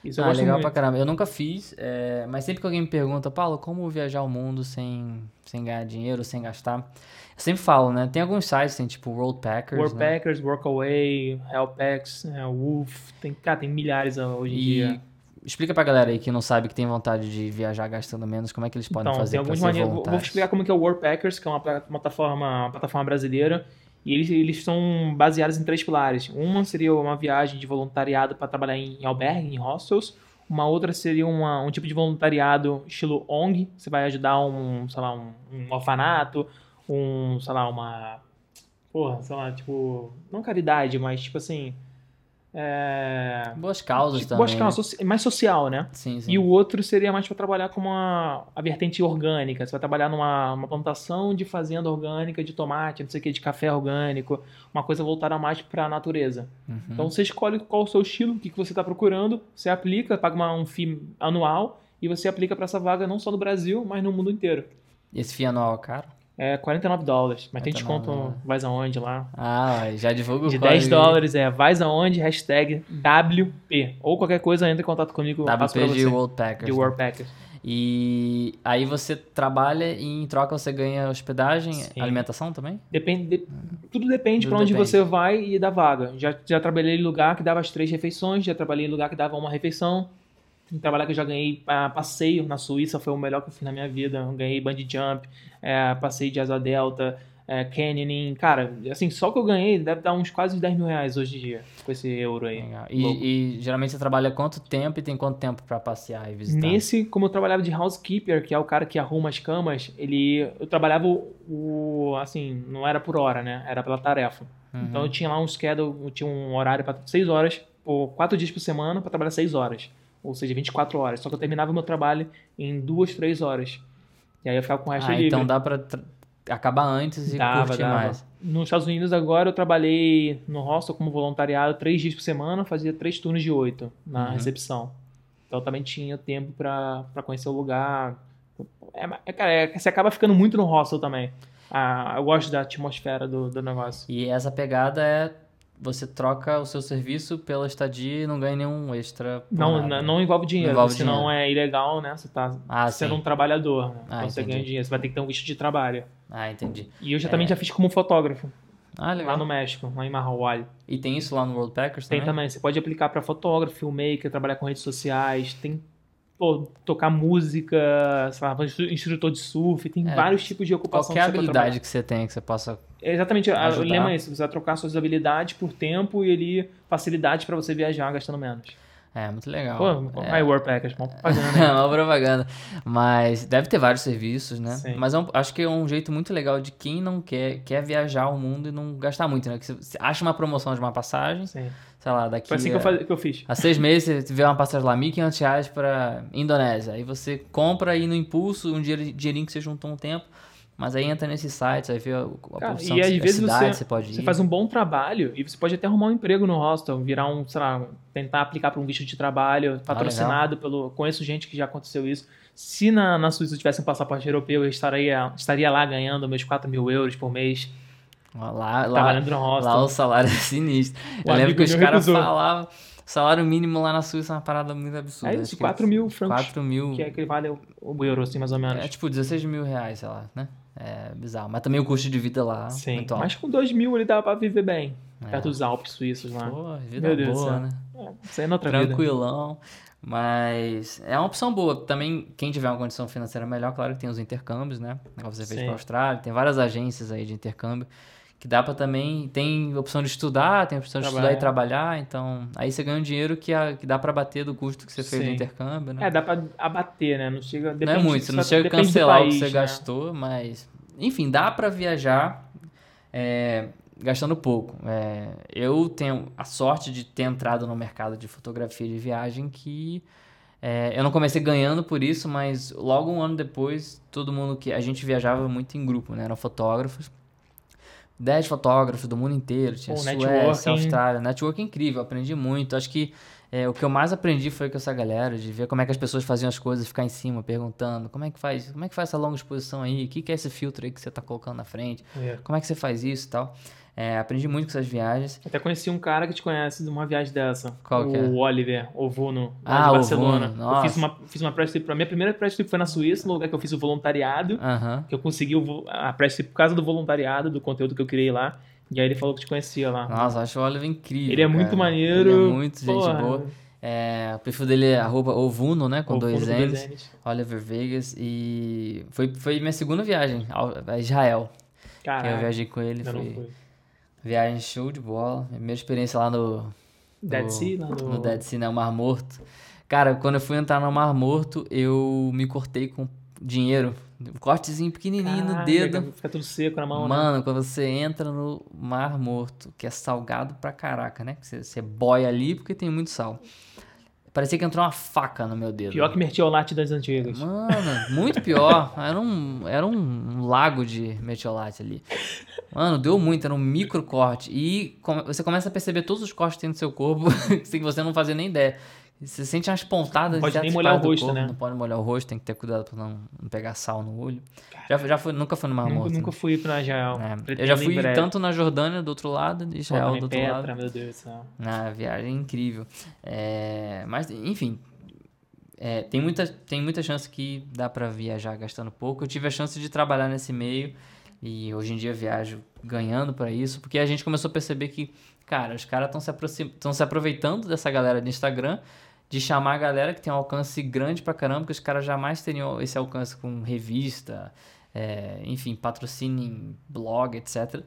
Speaker 2: Isso
Speaker 1: Ah, legal
Speaker 2: muito.
Speaker 1: pra caramba. Eu nunca fiz, é, mas sempre que alguém me pergunta, Paulo, como viajar o mundo sem, sem ganhar dinheiro, sem gastar? Eu sempre falo, né? Tem alguns sites, tem tipo World Packers, né?
Speaker 2: Worldpackers, Workaway, Helpex, é, Wolf, tem, cara, tem milhares hoje em
Speaker 1: E
Speaker 2: dia.
Speaker 1: Explica pra galera aí que não sabe que tem vontade de viajar gastando menos, como é que eles podem
Speaker 2: Então,
Speaker 1: fazer
Speaker 2: tem algumas maneiras. Vou, vou explicar como que é o Worldpackers, que é uma pla- plataforma, uma plataforma brasileira. E eles, eles são baseados em três pilares. Uma seria uma viagem de voluntariado para trabalhar em, em albergue, em hostels. Uma outra seria uma, um tipo de voluntariado estilo ONG. Você vai ajudar um, sei lá, um, um orfanato, um, sei lá, uma... Porra, sei lá, tipo... Não caridade, mas tipo assim... É...
Speaker 1: Boas causas
Speaker 2: Tipo,
Speaker 1: também.
Speaker 2: é uma
Speaker 1: né?
Speaker 2: mais social, né?
Speaker 1: Sim, sim.
Speaker 2: E o outro seria mais para trabalhar com uma a vertente orgânica. Você vai trabalhar numa uma plantação de fazenda orgânica, de tomate, não sei o que, de café orgânico, uma coisa voltada mais para a natureza.
Speaker 1: Uhum.
Speaker 2: Então você escolhe qual o seu estilo, o que, que você está procurando, você aplica, paga uma, um FII anual e você aplica para essa vaga não só no Brasil, mas no mundo inteiro.
Speaker 1: Esse FII anual é caro?
Speaker 2: É 49 dólares, mas tem
Speaker 1: 49
Speaker 2: desconto,
Speaker 1: dólares.
Speaker 2: vais aonde lá.
Speaker 1: Ah, já divulga o
Speaker 2: De
Speaker 1: código
Speaker 2: 10
Speaker 1: aí.
Speaker 2: dólares é vais aonde, hashtag WP. Ou qualquer coisa, entra em contato comigo,
Speaker 1: WP de. World Packers.
Speaker 2: De
Speaker 1: né?
Speaker 2: World Packers.
Speaker 1: E aí você trabalha e em troca você ganha hospedagem,
Speaker 2: Sim.
Speaker 1: alimentação também?
Speaker 2: Depende, de- tudo depende para onde
Speaker 1: depende.
Speaker 2: você vai e da vaga. Já, já trabalhei em lugar que dava as três refeições, já trabalhei em lugar que dava uma refeição. Tem que trabalhar que eu já ganhei ah, passeio na Suíça, foi o melhor que eu fiz na minha vida. Eu ganhei bungee jump, é, passeio de asa delta, é, canyoning. Cara, assim, só que eu ganhei deve dar uns quase 10 mil reais hoje em dia com esse euro aí.
Speaker 1: E, e geralmente você trabalha quanto tempo e tem quanto tempo pra passear e visitar?
Speaker 2: Nesse, como eu trabalhava de housekeeper, que é o cara que arruma as camas, ele, eu trabalhava o, o- assim, não era por hora, né? Era pela tarefa.
Speaker 1: Uhum.
Speaker 2: Então eu tinha lá um schedule, eu tinha um horário para 6 horas, ou 4 dias por semana para trabalhar 6 horas, ou seja, 24 horas. Só que eu terminava o meu trabalho em 2, 3 horas. E aí eu ficava com o resto
Speaker 1: Ah,
Speaker 2: livre.
Speaker 1: então dá pra acabar antes e
Speaker 2: Dava,
Speaker 1: curtir
Speaker 2: dava.
Speaker 1: mais.
Speaker 2: Nos Estados Unidos agora eu trabalhei no hostel como voluntariado três dias por semana, fazia três turnos de oito na
Speaker 1: Uhum.
Speaker 2: recepção. Então eu também tinha tempo pra pra conhecer o lugar. É, é, cara, é, você acaba ficando muito no hostel também. Ah, eu gosto da atmosfera do, do negócio.
Speaker 1: E essa pegada é você troca o seu serviço pela estadia e não ganha nenhum extra.
Speaker 2: Não,
Speaker 1: nada.
Speaker 2: não, envolve dinheiro,
Speaker 1: Não envolve
Speaker 2: senão
Speaker 1: dinheiro.
Speaker 2: é ilegal, né? Você tá
Speaker 1: Ah,
Speaker 2: sendo
Speaker 1: sim.
Speaker 2: um trabalhador, né?
Speaker 1: Ah,
Speaker 2: Então você ganha dinheiro, você vai ter que ter um visto de trabalho.
Speaker 1: Ah, entendi.
Speaker 2: E eu já também já fiz como fotógrafo,
Speaker 1: Ah, legal.
Speaker 2: lá no México, lá em Marrawali.
Speaker 1: E tem isso lá no World Packers
Speaker 2: Tem
Speaker 1: também?
Speaker 2: também. Você pode aplicar para fotógrafo, filmmaker, trabalhar com redes sociais, tem pô, tocar música, sei lá, instrutor de surf, tem
Speaker 1: É,
Speaker 2: vários tipos de ocupação
Speaker 1: Qualquer
Speaker 2: que
Speaker 1: habilidade que você tenha que você possa.
Speaker 2: É Exatamente, a- o lema é esse, você vai trocar suas habilidades por tempo e ali facilidade para você viajar gastando menos.
Speaker 1: É, muito legal.
Speaker 2: Pô,
Speaker 1: é.
Speaker 2: aí World Packers, vamos propaganda,
Speaker 1: É
Speaker 2: né?
Speaker 1: uma propaganda. Mas deve ter vários serviços, né?
Speaker 2: Sim.
Speaker 1: Mas é um- acho que é um jeito muito legal de quem não quer, quer viajar o mundo e não gastar muito, né? Que você, acha uma promoção de uma passagem,
Speaker 2: Sim.
Speaker 1: sei lá, daqui
Speaker 2: Foi assim que eu,
Speaker 1: a,
Speaker 2: faz- que eu fiz.
Speaker 1: há seis meses você vê uma passagem lá, 1.500 reais pra Indonésia. Aí você compra aí no impulso, um dinheirinho que você juntou um tempo, mas aí entra nesses sites, aí vê a, a
Speaker 2: Cara,
Speaker 1: opção
Speaker 2: e às vezes
Speaker 1: cidade,
Speaker 2: você,
Speaker 1: você pode
Speaker 2: você
Speaker 1: ir.
Speaker 2: faz um bom trabalho e você pode até arrumar um emprego no hostel, virar um, sei lá, tentar aplicar para um visto de trabalho patrocinado pelo. Conheço gente que já aconteceu isso. Se na, na Suíça eu tivesse um passaporte europeu, eu estaria, estaria lá ganhando meus 4 mil euros por mês,
Speaker 1: Lá, lá,
Speaker 2: trabalhando no hostel.
Speaker 1: lá o salário é sinistro.
Speaker 2: O
Speaker 1: Eu lembro que os caras falavam, salário mínimo lá na Suíça é uma parada muito absurda.
Speaker 2: É isso,
Speaker 1: que
Speaker 2: 4 mil francos,
Speaker 1: 4 mil.
Speaker 2: que é que vale o, o euro, assim, mais ou menos.
Speaker 1: É tipo 16 mil reais, sei lá, né? É bizarro. Mas também o custo de vida lá.
Speaker 2: Sim, mas com 2 mil ele dá pra viver bem,
Speaker 1: É.
Speaker 2: perto dos Alpes suíços lá.
Speaker 1: Pô, vida
Speaker 2: Meu Deus
Speaker 1: boa,
Speaker 2: céu.
Speaker 1: né?
Speaker 2: É, é noutra vida.
Speaker 1: Tranquilão. Mas é uma opção boa. Também, quem tiver uma condição financeira melhor, claro que tem os intercâmbios, né? Igual você fez pra Austrália. Tem várias agências aí de intercâmbio que dá pra também. Tem opção de estudar, tem opção de estudar e trabalhar. Então, aí você ganha um dinheiro que, a- que dá pra bater do custo que você fez no
Speaker 2: Sim.
Speaker 1: intercâmbio, né?
Speaker 2: É, dá pra abater, né? Não chega.
Speaker 1: Não é muito, você não chega a cancelar o
Speaker 2: país,
Speaker 1: que você
Speaker 2: né?
Speaker 1: gastou, mas. Enfim, dá pra viajar é, gastando pouco. É, eu tenho a sorte de ter entrado no mercado de fotografia de viagem que. é, eu não comecei ganhando por isso, mas logo um ano depois, todo mundo que. A gente viajava muito em grupo, né? Eram fotógrafos. 10 fotógrafos do mundo inteiro, tinha
Speaker 2: Pô,
Speaker 1: Suécia,
Speaker 2: networking.
Speaker 1: Austrália, network incrível, aprendi muito. Acho que é, o que eu mais aprendi foi com essa galera, de ver como é que as pessoas faziam as coisas, ficar em cima, perguntando, como é que faz, como é que faz essa longa exposição aí? O que, que é esse filtro aí que você tá colocando na frente?
Speaker 2: É.
Speaker 1: Como é que você faz isso e tal? É, aprendi muito com essas viagens.
Speaker 2: Até conheci um cara que te conhece de uma viagem dessa.
Speaker 1: Qual
Speaker 2: o
Speaker 1: que é?
Speaker 2: Oliver Ovuno, lá
Speaker 1: Ah,
Speaker 2: de
Speaker 1: o
Speaker 2: Barcelona.
Speaker 1: Ovuno,
Speaker 2: eu fiz uma, fiz uma press trip. A minha primeira press trip foi na Suíça, no lugar que eu fiz o voluntariado.
Speaker 1: Aham.
Speaker 2: Que eu consegui o a press trip por causa do voluntariado, do conteúdo que eu criei lá. E aí ele falou que te conhecia lá.
Speaker 1: Nossa, eu acho o Oliver incrível.
Speaker 2: ele é muito
Speaker 1: cara.
Speaker 2: maneiro.
Speaker 1: Ele é muito gente
Speaker 2: Porra,
Speaker 1: boa. É, o perfil dele é arroba ovuno, né? Com
Speaker 2: Ovuno
Speaker 1: dois N's. Oliver Vegas. E foi, foi minha segunda viagem a Israel. Que eu
Speaker 2: Caraca,
Speaker 1: viajei com ele. Foi. Viagem show de bola. Minha experiência lá no,
Speaker 2: Dead
Speaker 1: no-
Speaker 2: Sea, lá no...
Speaker 1: no Dead Sea, né? O Mar Morto. Cara, quando eu fui entrar no Mar Morto, eu me cortei com dinheiro. Um cortezinho pequenininho no
Speaker 2: Caraca,
Speaker 1: dedo.
Speaker 2: Fica tudo seco na mão, né?
Speaker 1: Mano, quando você entra no Mar Morto, que é salgado pra caraca, né? Você, você boia ali porque tem muito sal. Parecia que entrou uma faca no meu dedo.
Speaker 2: Pior que mertiolate das antigas.
Speaker 1: Mano, muito pior. Era um, era um lago de metiolate ali. Mano, deu muito, era um micro corte. E come- você começa a perceber todos os cortes que tem no seu corpo, sem você não fazer nem ideia. Você sente umas pontadas
Speaker 2: Não pode nem molhar o rosto,
Speaker 1: corpo,
Speaker 2: né?
Speaker 1: Não pode molhar o rosto, tem que ter cuidado pra não, não pegar sal no olho. Já, já fui, nunca fui no Mar
Speaker 2: nunca, nunca fui pra Israel.
Speaker 1: né? É, eu já fui tanto na Jordânia do outro lado, Israel do outro
Speaker 2: Petra,
Speaker 1: lado.
Speaker 2: meu Deus do céu.
Speaker 1: Na viagem incrível. É, mas, enfim, é, tem, muita, tem muita chance que dá pra viajar gastando pouco. Eu tive a chance de trabalhar nesse meio e hoje em dia viajo ganhando pra isso, porque a gente começou a perceber que, cara, os caras estão se, aproxim- se aproveitando dessa galera do Instagram de chamar a galera que tem um alcance grande pra caramba, que os caras jamais teriam esse alcance com revista, é, enfim, patrocínio em blog, etc.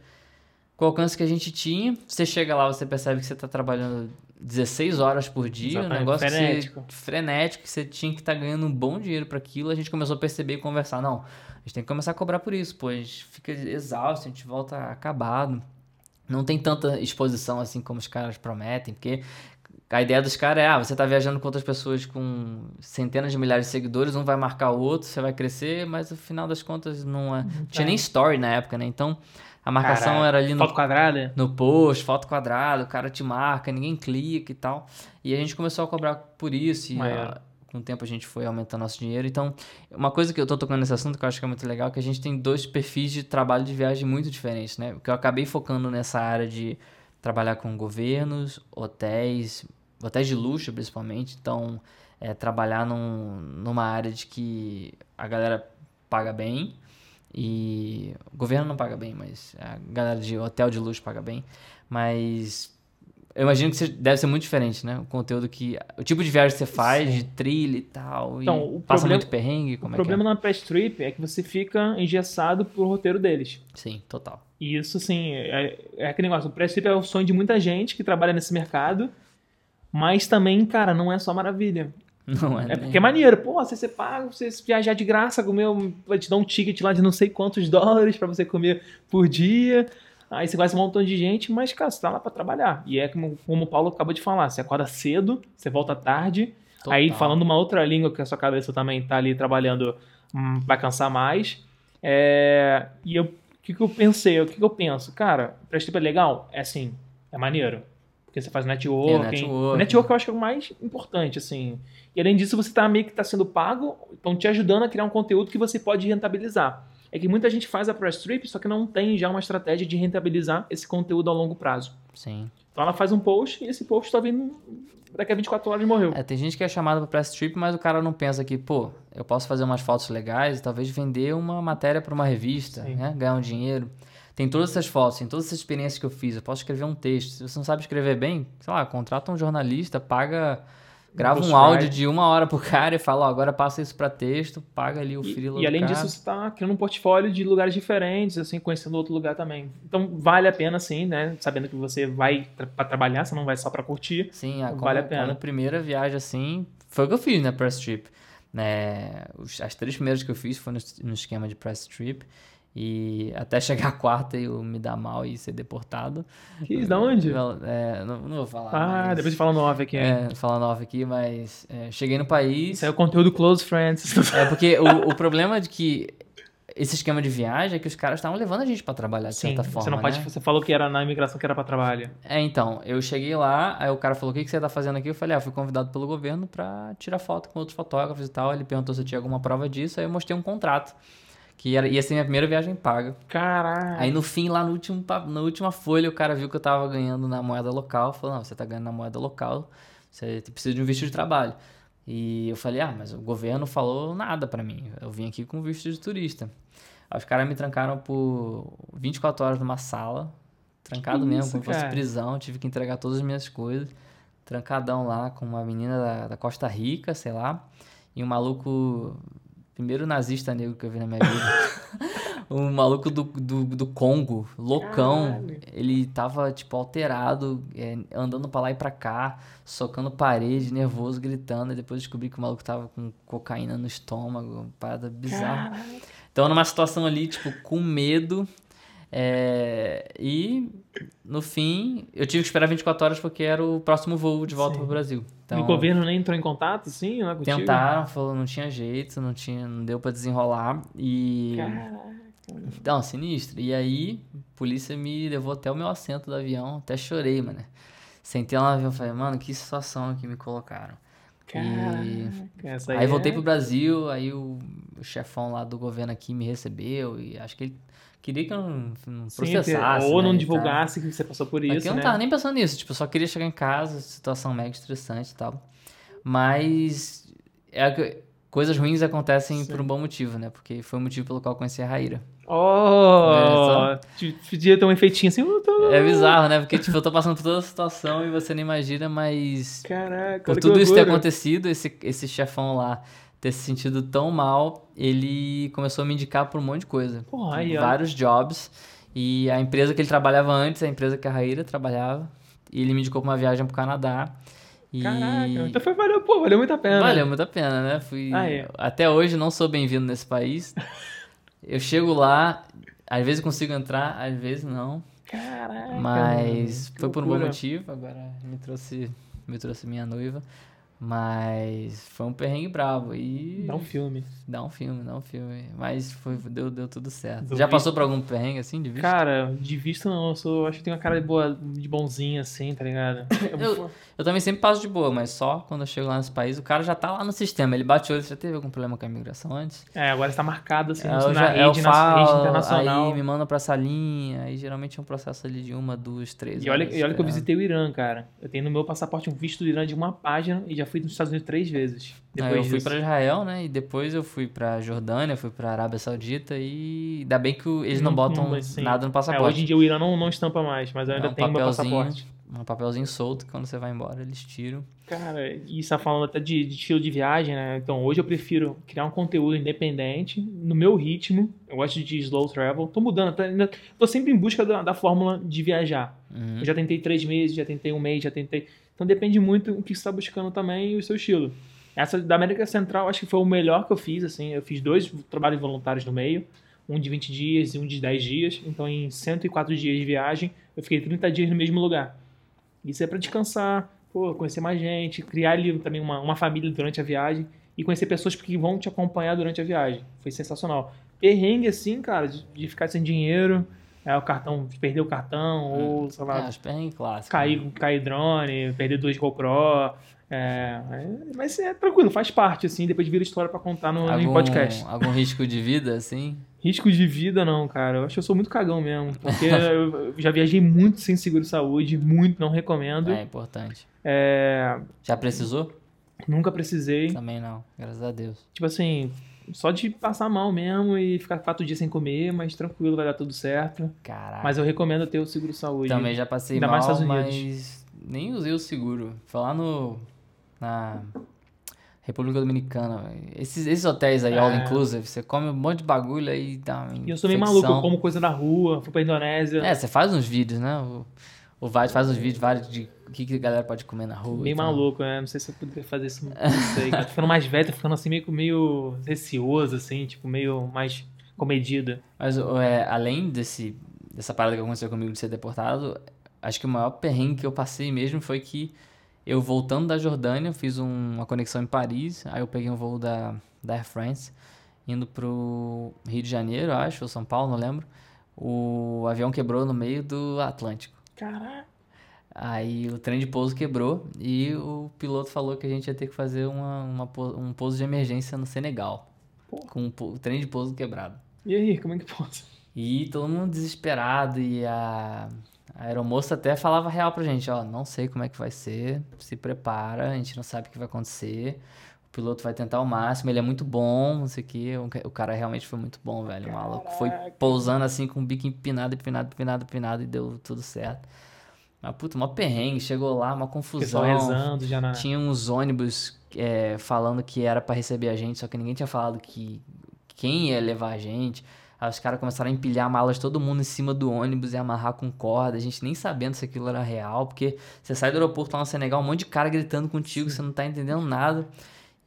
Speaker 1: Com o alcance que a gente tinha, você chega lá, você percebe que você está trabalhando 16 horas por dia, um
Speaker 2: Exatamente,
Speaker 1: negócio que
Speaker 2: frenético.
Speaker 1: você, frenético, que você tinha que estar ganhando um bom dinheiro para aquilo. A gente começou a perceber e conversar, não, a gente tem que começar a cobrar por isso, gente fica exausto, a gente volta acabado. Não tem tanta exposição assim como os caras prometem, porque a ideia dos caras é, ah, você tá viajando com outras pessoas com centenas de milhares de seguidores, um vai marcar o outro, você vai crescer, mas no final das contas não é. Não tinha nem story na época, né? Então a marcação era ali no
Speaker 2: Foto quadrada?
Speaker 1: no post, foto quadrada, o cara te marca, ninguém clica e tal. E a gente começou a cobrar por isso e
Speaker 2: Maneiro.
Speaker 1: ah, com o tempo a gente foi aumentando nosso dinheiro. Então, uma coisa que eu tô tocando nesse assunto que eu acho que é muito legal é que a gente tem dois perfis de trabalho de viagem muito diferentes, né? Porque eu acabei focando nessa área de trabalhar com governos, hotéis, hotéis de luxo principalmente. Então, é, trabalhar num, numa área de que a galera paga bem e o governo não paga bem, mas a galera de hotel de luxo paga bem. Mas eu imagino que deve ser muito diferente, né? O conteúdo que. O tipo de viagem que você faz, de trilha e tal.
Speaker 2: Então,
Speaker 1: e
Speaker 2: o
Speaker 1: passa
Speaker 2: problema-
Speaker 1: muito perrengue,
Speaker 2: O
Speaker 1: como
Speaker 2: problema
Speaker 1: é
Speaker 2: na press trip é que você fica engessado pro roteiro deles.
Speaker 1: que é? Sim, total.
Speaker 2: E isso, assim, é, é aquele negócio. O press trip é o sonho de muita gente que trabalha nesse mercado. Mas também, cara, não é só maravilha.
Speaker 1: Não é,
Speaker 2: É porque é maneiro. Pô, você, você paga, você viajar de graça, comer, vai te dar um ticket lá de não sei quantos dólares pra você comer por dia. Aí você conhece um montão de gente, mas, cara, você tá lá pra trabalhar. E é como, como o Paulo acabou de falar: você acorda cedo, você volta tarde.
Speaker 1: Total.
Speaker 2: Aí, falando uma outra língua que a sua cabeça também tá ali trabalhando, hum, vai cansar mais. É, e eu, o que, que eu pensei? O que, que eu penso? Cara, o press trip é legal? É assim, é maneiro. Porque você faz networking.
Speaker 1: networking.
Speaker 2: O network eu acho que é o mais importante, assim. E além disso, você tá meio que tá sendo pago, estão te ajudando a criar um conteúdo que você pode rentabilizar. É que muita gente faz a press trip, só que não tem já uma estratégia de rentabilizar esse conteúdo a longo prazo.
Speaker 1: Sim.
Speaker 2: Então ela faz um post e esse post tá vindo. Daqui a 24 horas morreu.
Speaker 1: É, tem gente que é chamada pra press trip, mas o cara não pensa que, pô, eu posso fazer umas fotos legais e talvez vender uma matéria pra uma revista,
Speaker 2: Sim.
Speaker 1: né? Ganhar um dinheiro. Tem todas essas fotos, tem todas essas experiências que eu fiz. Eu posso escrever um texto. Se você não sabe escrever bem, sei lá, contrata um jornalista, paga. Grava um áudio de uma hora pro cara e fala, ó, agora passa isso pra texto, paga ali o
Speaker 2: E,
Speaker 1: freela
Speaker 2: e
Speaker 1: do
Speaker 2: além
Speaker 1: cara.
Speaker 2: disso, você tá criando um portfólio de lugares diferentes, assim, conhecendo outro lugar também. Então vale a pena, sim, né? Sabendo que você vai tra pra trabalhar, você não vai só pra curtir.
Speaker 1: Sim, a,
Speaker 2: Vale
Speaker 1: quando,
Speaker 2: a pena.
Speaker 1: quando a primeira viagem assim, foi o que eu fiz na press trip. Né? As três primeiras que eu fiz foi no, no esquema de press trip. E até chegar a quarta e eu me dar mal e ser deportado.
Speaker 2: Que da onde?
Speaker 1: Não, é, não, não vou falar.
Speaker 2: Ah,
Speaker 1: mas-
Speaker 2: depois de falar no off aqui.
Speaker 1: É, falando off aqui, mas é, cheguei no país.
Speaker 2: Isso é o conteúdo Close Friends.
Speaker 1: É porque o, o problema de que esse esquema de viagem é que os caras estavam levando a gente pra trabalhar de
Speaker 2: Sim,
Speaker 1: certa forma.
Speaker 2: você não pode.
Speaker 1: né?
Speaker 2: Você falou que era na imigração que era pra trabalho.
Speaker 1: É, então, eu cheguei lá, aí o cara falou, o que, que você tá fazendo aqui? Eu falei, ah, fui convidado pelo governo pra tirar foto com outros fotógrafos e tal. Ele perguntou se eu tinha alguma prova disso, aí eu mostrei um contrato, que era, ia ser minha primeira viagem paga.
Speaker 2: Caralho.
Speaker 1: Aí no fim, lá no último, na última folha, o cara viu que eu tava ganhando na moeda local, falou, não, você tá ganhando na moeda local, você precisa de um visto de trabalho. E eu falei, ah, mas o governo falou nada pra mim, eu vim aqui com visto de turista. Aí os caras me trancaram por 24 horas numa sala, trancado
Speaker 2: Que
Speaker 1: mesmo,
Speaker 2: isso,
Speaker 1: como se fosse prisão, tive que entregar todas as minhas coisas, trancadão lá com uma menina da, da Costa Rica, sei lá, e um maluco, primeiro nazista negro que eu vi na minha vida. um maluco do, do, do Congo, loucão.
Speaker 2: Caralho.
Speaker 1: Ele tava, tipo, alterado, é, andando pra lá e pra cá, socando parede, nervoso, gritando. E depois descobri que o maluco tava com cocaína no estômago, uma parada bizarra. Então, numa situação ali, tipo, com medo. É, e no fim, eu tive que esperar 24 horas porque era o próximo voo de volta
Speaker 2: Sim.
Speaker 1: pro Brasil. Então,
Speaker 2: E o governo nem entrou em contato, sim, né, contigo?
Speaker 1: tentaram, falou, não tinha jeito, não tinha, não deu pra desenrolar. E.
Speaker 2: Caraca.
Speaker 1: Não, sinistro. E aí, a polícia me levou até o meu assento do avião, até chorei, mano. Sentei lá no avião e falei, mano, que situação que me colocaram.
Speaker 2: Caraca.
Speaker 1: Aí
Speaker 2: é-
Speaker 1: voltei pro Brasil, aí o, o chefão lá do governo aqui me recebeu e acho que ele queria que eu não, não
Speaker 2: Sim,
Speaker 1: processasse.
Speaker 2: Ou
Speaker 1: né,
Speaker 2: não divulgasse que você passou por isso,
Speaker 1: eu não
Speaker 2: né?
Speaker 1: tava nem pensando nisso, tipo, eu só queria chegar em casa, situação mega estressante e tal. Mas é coisas ruins acontecem
Speaker 2: Sim.
Speaker 1: por um bom motivo, né? Porque foi o motivo pelo qual eu conheci a Raíra.
Speaker 2: Oh! T- Podia ter um efeitinho assim. tô-
Speaker 1: É bizarro, né? Porque, tipo, eu tô passando por toda a situação e você não imagina, mas
Speaker 2: Caraca,
Speaker 1: por tudo isso ter acontecido, esse, esse chefão lá ter se sentido tão mal, ele começou a me indicar por um monte de coisa.
Speaker 2: Porra, aí.
Speaker 1: Vários jobs. E a empresa que ele trabalhava antes, a empresa que a Raíra trabalhava, e ele me indicou pra uma viagem pro Canadá. E
Speaker 2: Caraca, então foi, valeu, pô, valeu muito a pena.
Speaker 1: valeu muito a pena, né? Fui...
Speaker 2: Ah, é.
Speaker 1: Até hoje não sou bem-vindo nesse país. eu chego lá, às vezes consigo entrar, às vezes não.
Speaker 2: Caraca.
Speaker 1: Mas foi por um bom motivo, agora me trouxe, me trouxe minha noiva. Mas foi um perrengue bravo e
Speaker 2: Dá um filme.
Speaker 1: dá um filme, dá um filme. Mas foi, deu, deu tudo certo.
Speaker 2: Do
Speaker 1: Já
Speaker 2: visto.
Speaker 1: passou por algum perrengue assim de vista?
Speaker 2: Cara, de vista não, eu sou, acho que tenho uma cara de boa, de bonzinho assim, tá ligado?
Speaker 1: Eu- Eu também sempre passo de boa, mas só quando eu chego lá nesse país, o cara já tá lá no sistema. Ele bate o olho, já teve algum problema com a imigração antes?
Speaker 2: É, agora está marcado assim
Speaker 1: É,
Speaker 2: na
Speaker 1: já,
Speaker 2: rede, na rede internacional.
Speaker 1: aí me manda pra salinha, aí geralmente é um processo ali de uma, duas, três
Speaker 2: E olha, e olha que eu
Speaker 1: esperando.
Speaker 2: visitei o Irã, cara. Eu tenho no meu passaporte um visto do Irã de uma página e já fui nos Estados Unidos três vezes.
Speaker 1: É,
Speaker 2: Depois
Speaker 1: eu fui pra Israel, né? E depois eu fui pra Jordânia, fui pra Arábia Saudita e ainda bem que eles não
Speaker 2: Não-
Speaker 1: botam
Speaker 2: não, assim,
Speaker 1: nada no
Speaker 2: É,
Speaker 1: passaporte.
Speaker 2: hoje em dia o Irã não, não estampa mais, mas eu
Speaker 1: É
Speaker 2: ainda
Speaker 1: um
Speaker 2: tenho meu passaporte.
Speaker 1: um papelzinho solto que quando você vai embora eles tiram.
Speaker 2: Cara, e você tá falando até de, de estilo de viagem, né? Então hoje eu prefiro criar um conteúdo independente, no meu ritmo. Eu gosto de slow travel. Tô mudando, tá, ainda, tô sempre em busca da, da fórmula de viajar.
Speaker 1: Uhum.
Speaker 2: Eu já tentei três meses, já tentei um mês, já tentei. Então depende muito o que você tá buscando também e o seu estilo. Essa da América Central acho que foi o melhor que eu fiz, assim. Eu fiz dois trabalhos voluntários no meio, um de 20 dias e um de 10 dias. Então em 104 dias de viagem, eu fiquei 30 dias no mesmo lugar. Isso é para descansar, pô, conhecer mais gente, criar ali também uma, uma família durante a viagem e conhecer pessoas que vão te acompanhar durante a viagem. Foi sensacional. Perrengue assim, cara, de, de ficar sem dinheiro, é, o cartão, de perder o cartão, ou sei lá,
Speaker 1: É, perrengues clássicos.
Speaker 2: cair,
Speaker 1: né?
Speaker 2: cair drone, perder dois GoPro. É, é, mas é tranquilo, faz parte, assim, depois vira história pra contar no,
Speaker 1: algum,
Speaker 2: podcast.
Speaker 1: algum risco de vida, assim?
Speaker 2: Risco de vida, não, cara. Eu acho que eu sou muito cagão mesmo. Porque eu já viajei muito sem seguro-saúde, muito, não recomendo.
Speaker 1: É importante.
Speaker 2: É,
Speaker 1: Já precisou?
Speaker 2: nunca precisei.
Speaker 1: Também não, graças a Deus.
Speaker 2: Tipo assim, só de passar mal mesmo e ficar quatro dias sem comer, mas tranquilo, vai dar tudo certo.
Speaker 1: Caraca.
Speaker 2: Mas eu recomendo ter o seguro-saúde.
Speaker 1: Também já passei
Speaker 2: Ainda
Speaker 1: mal,
Speaker 2: mais Estados
Speaker 1: mas nem usei o seguro. Foi lá no... Na República Dominicana. Esses, esses hotéis aí,
Speaker 2: É.
Speaker 1: all inclusive, você come um monte de bagulho aí dá
Speaker 2: E eu sou meio maluco, eu como coisa na rua, fui pra Indonésia.
Speaker 1: É, você faz uns vídeos, né? O, o Vaz faz uns vídeos vários de o que, que a galera pode comer na rua.
Speaker 2: Meio maluco, né? Não sei se eu poderia fazer isso. Não sei, cara. Tô ficando mais velho, tô ficando assim meio, meio receoso, assim, tipo, meio mais comedido.
Speaker 1: Mas é, além desse, dessa parada que aconteceu comigo de ser deportado, acho que o maior perrengue que eu passei mesmo foi que eu voltando da Jordânia, fiz um- uma conexão em Paris, aí eu peguei um voo da, da Air France, indo pro Rio de Janeiro, acho, ou São Paulo, não lembro. O avião quebrou no meio do Atlântico.
Speaker 2: Caraca.
Speaker 1: Aí o trem de pouso quebrou e o piloto falou que a gente ia ter que fazer uma, uma um pouso de emergência no Senegal.
Speaker 2: Porra.
Speaker 1: Com o trem de pouso quebrado.
Speaker 2: E aí, como é que pode?
Speaker 1: E todo mundo desesperado e a, a aeromoça até falava real pra gente, ó, não sei como é que vai ser, se prepara, a gente não sabe o que vai acontecer. O piloto vai tentar o máximo, ele é muito bom, não sei o que. O cara realmente foi muito bom, velho. O maluco foi pousando assim com o bico empinado, empinado, empinado, empinado e deu tudo certo. Mas, puta, uma perrengue, chegou lá, uma confusão.
Speaker 2: rezando já na.
Speaker 1: Tinha uns ônibus é, falando que era pra receber a gente, só que ninguém tinha falado que quem ia levar a gente. Aí os caras começaram a empilhar malas todo mundo em cima do ônibus e amarrar com corda, a gente nem sabendo se aquilo era real, porque você sai do aeroporto lá no Senegal, um monte de cara gritando contigo, você não tá entendendo nada.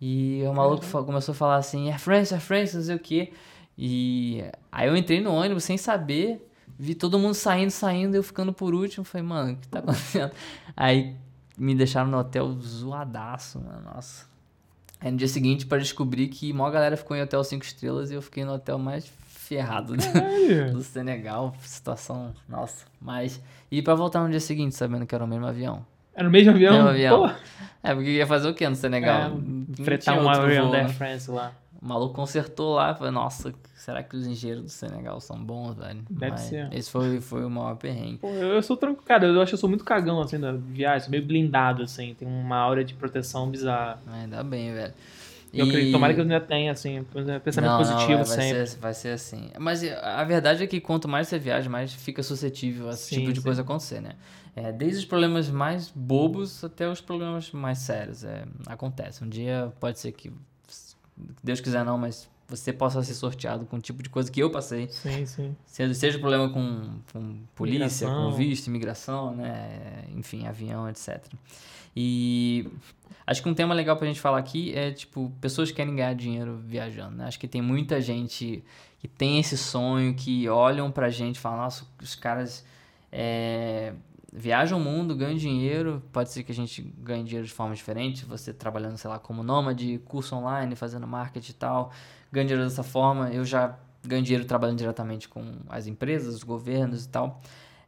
Speaker 1: E o maluco fa- começou a falar assim, Air France, Air France, não sei o quê. E aí eu entrei no ônibus sem saber, vi todo mundo saindo, saindo, eu ficando por último, falei, mano, o que tá acontecendo? Aí me deixaram no hotel zoadaço, mano, nossa. Aí no dia seguinte, pra descobrir que a maior galera ficou em hotel 5 estrelas e eu fiquei no hotel mais ferrado do, do Senegal. Situação, nossa. Mas. E pra voltar no dia seguinte, sabendo que era o mesmo avião.
Speaker 2: Era no mesmo avião?
Speaker 1: Mesmo avião.
Speaker 2: Pô,
Speaker 1: É, porque ia fazer o quê no Senegal?
Speaker 2: É, fretar um avião da? Air France lá.
Speaker 1: O maluco consertou lá. Falei, nossa, será que os engenheiros do Senegal são bons, velho?
Speaker 2: Deve
Speaker 1: Mas
Speaker 2: ser.
Speaker 1: Esse foi, foi o maior perrengue.
Speaker 2: Pô, eu eu sou tranquilo. Cara, eu acho que eu sou muito cagão, assim, na viagem. Sou meio blindado, assim. Tem uma aura de proteção bizarra.
Speaker 1: Ainda bem, velho.
Speaker 2: Eu acredito, tomara que eu ainda tenha, assim, pensamento
Speaker 1: Não, não,
Speaker 2: positivo
Speaker 1: vai, vai
Speaker 2: sempre.
Speaker 1: ser, vai ser assim. Mas a verdade é que quanto mais você viaja, mais fica suscetível a esse
Speaker 2: Sim,
Speaker 1: tipo de
Speaker 2: sim.
Speaker 1: coisa acontecer, né? É, desde os problemas mais bobos até os problemas mais sérios. É, acontece. Um dia pode ser que, Deus quiser não, mas você possa ser sorteado com o tipo de coisa que eu passei.
Speaker 2: Sim, sim.
Speaker 1: Seja, seja problema com, com polícia,
Speaker 2: Imigração.
Speaker 1: com visto, imigração, né? Enfim, avião, etc. E acho que um tema legal pra gente falar aqui é, tipo, pessoas que querem ganhar dinheiro viajando, né? Acho que tem muita gente que tem esse sonho, que olham pra gente e falam, nossa, os caras é, viajam o mundo, ganham dinheiro, pode ser que a gente ganhe dinheiro de forma diferente, você trabalhando, sei lá, como nômade, curso online, fazendo marketing e tal, ganha dinheiro dessa forma. Eu já ganho dinheiro trabalhando diretamente com as empresas, os governos e tal.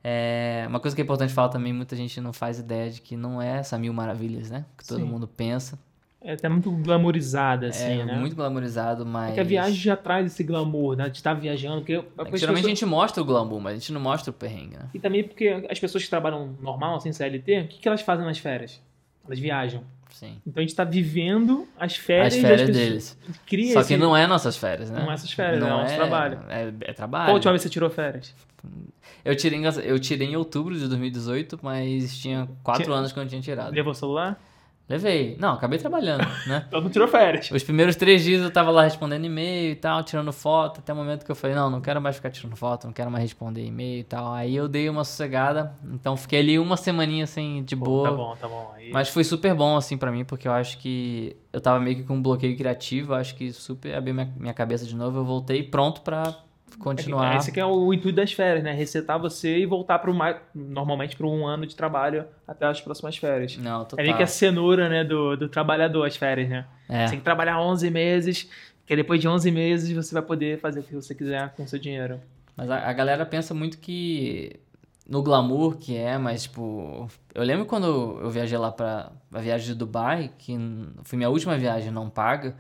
Speaker 1: É, uma coisa que é importante falar também, muita gente não faz ideia de que não é essa mil maravilhas, né? Que todo
Speaker 2: Sim.
Speaker 1: mundo pensa.
Speaker 2: É até muito glamorizada, assim,
Speaker 1: é
Speaker 2: né?
Speaker 1: muito glamorizado, mas...
Speaker 2: É que a viagem já traz esse glamour, né? De estar viajando. Porque
Speaker 1: É que geralmente a gente mostra o glamour, mas a gente não mostra o perrengue, né?
Speaker 2: E também porque as pessoas que trabalham normal, assim, CLT, o que, que elas fazem nas férias? Elas viajam.
Speaker 1: Sim.
Speaker 2: Então a gente tá vivendo as férias,
Speaker 1: As férias deles.
Speaker 2: Cria
Speaker 1: Só
Speaker 2: esse...
Speaker 1: que não é nossas férias, né?
Speaker 2: Não é essas férias, é nosso trabalho.
Speaker 1: É, é trabalho.
Speaker 2: Qual a última vez que você tirou férias?
Speaker 1: Eu tirei, em- eu tirei em outubro de 2018, mas tinha quatro
Speaker 2: Tinha-
Speaker 1: anos que eu não tinha tirado.
Speaker 2: Levou o celular?
Speaker 1: Levei. Não, acabei trabalhando, né?
Speaker 2: Então não tirou férias.
Speaker 1: Os primeiros três dias eu tava lá respondendo e-mail e tal, tirando foto, até o momento que eu falei, não, não quero mais ficar tirando foto, não quero mais responder e-mail e tal. Aí eu dei uma sossegada, então fiquei ali uma semaninha assim, de
Speaker 2: Pô,
Speaker 1: boa.
Speaker 2: Tá bom, tá bom. Aí...
Speaker 1: Mas foi super bom, assim, pra mim, porque eu acho que eu tava meio que com um bloqueio criativo, acho que super abriu minha, minha cabeça de novo, eu voltei pronto pra continuar.
Speaker 2: Esse que é o intuito das férias, né? Resetar você e voltar para mais, normalmente para um ano de trabalho até as próximas férias.
Speaker 1: Não,
Speaker 2: É
Speaker 1: total.
Speaker 2: meio que a cenoura, né, do, do trabalhador, as férias, né?
Speaker 1: É.
Speaker 2: Você tem que trabalhar 11 meses, que depois de 11 meses você vai poder fazer o que você quiser com o seu dinheiro.
Speaker 1: Mas a, a galera pensa muito que no glamour que é, mas tipo, eu lembro quando eu viajei lá pra a viagem de Dubai, que foi minha última viagem não paga.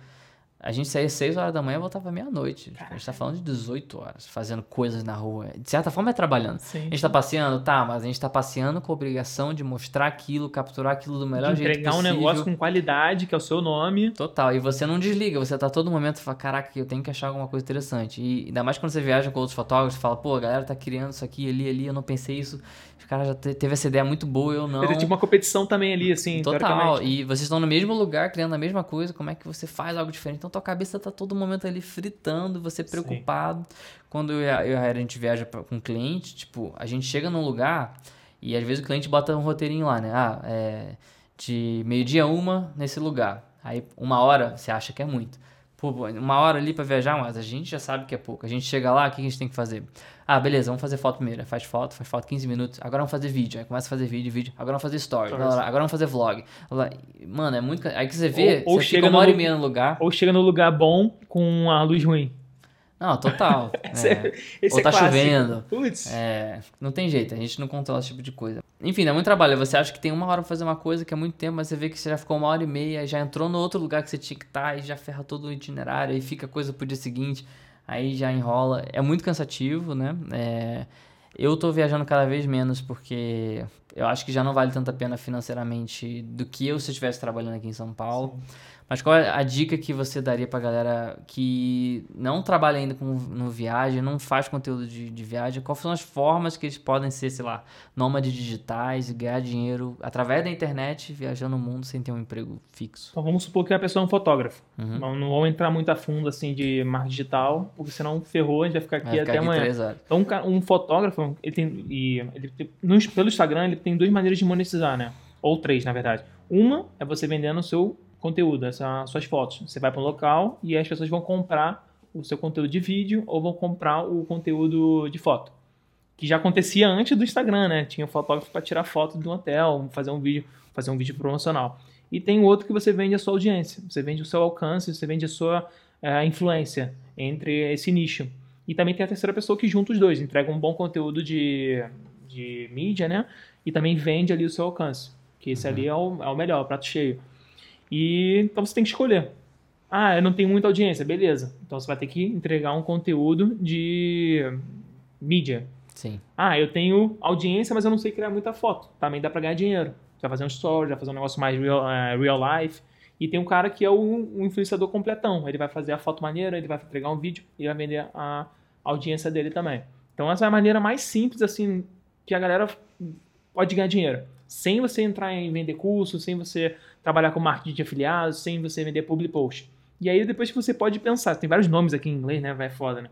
Speaker 1: A gente saía às 6 horas da manhã e voltava meia-noite. Tipo, a gente tá falando de 18 horas, fazendo coisas na rua. De certa forma é trabalhando.
Speaker 2: Sim.
Speaker 1: A gente tá passeando? Tá, mas a gente tá passeando com a obrigação de mostrar aquilo, capturar aquilo do melhor
Speaker 2: de
Speaker 1: jeito
Speaker 2: entregar um
Speaker 1: possível.
Speaker 2: negócio com qualidade, que é o seu nome.
Speaker 1: Total, e você não desliga, você tá todo momento fala, caraca, eu tenho que achar alguma coisa interessante. E ainda mais quando você viaja com outros fotógrafos, fala, pô, a galera tá criando isso aqui, ali, ali, eu não pensei isso. Os caras já te- teve essa ideia muito boa, eu não.
Speaker 2: Tem tipo uma competição também ali, assim,
Speaker 1: Total, e vocês estão no mesmo lugar, criando a mesma coisa, como é que você faz algo diferente? Então tua cabeça tá todo momento ali fritando, você
Speaker 2: Sim.
Speaker 1: preocupado. Quando eu e a a gente viaja pra- com cliente, tipo, a gente chega num lugar e às vezes o cliente bota um roteirinho lá, né? Ah, é de meio-dia uma nesse lugar. Aí uma hora você acha que é muito. Pô, uma hora ali pra viajar, mas a gente já sabe que é pouco. A gente chega lá, o que a gente tem que fazer? Ah, beleza, vamos fazer foto primeiro. Faz foto, faz foto 15 minutos. Agora vamos fazer vídeo. Aí começa a fazer vídeo, vídeo. Agora vamos fazer story.
Speaker 2: Stories.
Speaker 1: Agora vamos fazer vlog. Mano, é muito. Aí que você vê,
Speaker 2: Ou- ou
Speaker 1: você
Speaker 2: chega
Speaker 1: fica uma hora
Speaker 2: no-
Speaker 1: e meia no lugar.
Speaker 2: Ou chega no lugar bom com a luz ruim.
Speaker 1: Não, total.
Speaker 2: Esse
Speaker 1: é.
Speaker 2: Esse
Speaker 1: Ou
Speaker 2: é
Speaker 1: tá
Speaker 2: clássico.
Speaker 1: chovendo.
Speaker 2: Putz.
Speaker 1: É, não tem jeito, a gente não controla esse tipo de coisa. Enfim, dá muito trabalho. Você acha que tem uma hora pra fazer uma coisa que é muito tempo, mas você vê que você já ficou uma hora e meia, já entrou no outro lugar que você tinha que estar e já ferra todo o itinerário, aí fica coisa pro dia seguinte, aí já enrola. É muito cansativo, né? É, eu tô viajando cada vez menos porque eu acho que já não vale tanta pena financeiramente do que eu se eu estivesse trabalhando aqui em São Paulo. Mas qual é a dica que você daria pra galera que não trabalha ainda com no viagem, não faz conteúdo de, de viagem? Quais são as formas que eles podem ser, sei lá, nômades digitais e ganhar dinheiro através da internet, viajando o mundo sem ter um emprego fixo?
Speaker 2: Então vamos supor que a pessoa é um fotógrafo.
Speaker 1: Uhum.
Speaker 2: Não, não vamos entrar muito a fundo assim de marketing digital, porque senão ferrou, a gente vai ficar aqui
Speaker 1: Vai ficar
Speaker 2: até
Speaker 1: aqui
Speaker 2: amanhã. Então, um, um fotógrafo, ele tem, e ele no- pelo Instagram, ele tem duas maneiras de monetizar, né? Ou três, na verdade. Uma é você vendendo o seu conteúdo, essa, suas fotos. Você vai para um local e as pessoas vão comprar o seu conteúdo de vídeo ou vão comprar o conteúdo de foto. Que já acontecia antes do Instagram, né? Tinha um fotógrafo para tirar foto de um hotel, fazer um vídeo, fazer um vídeo promocional. E tem o outro que você vende a sua audiência, você vende o seu alcance, você vende a sua eh, influência entre esse nicho. E também tem a terceira pessoa que junta os dois, entrega um bom conteúdo de, de mídia, né? E também vende ali o seu alcance. Que esse ali é o, é o melhor, o prato cheio. E então você tem que escolher. Ah, eu não tenho muita audiência, beleza. Então você vai ter que entregar um conteúdo de mídia.
Speaker 1: Sim.
Speaker 2: Ah, eu tenho audiência, mas eu não sei criar muita foto. Também dá pra ganhar dinheiro. Você vai fazer um story, vai fazer um negócio mais real, eh, real life. E tem um cara que é o, o influenciador completão. Ele vai fazer a foto maneira, ele vai entregar um vídeo e vai vender a audiência dele também. Então essa é a maneira mais simples, assim, que a galera pode ganhar dinheiro. Sem você entrar em vender curso, sem você trabalhar com marketing de afiliados, sem você vender public post. E aí depois que você pode pensar, tem vários nomes aqui em inglês, né? Vai foda, né?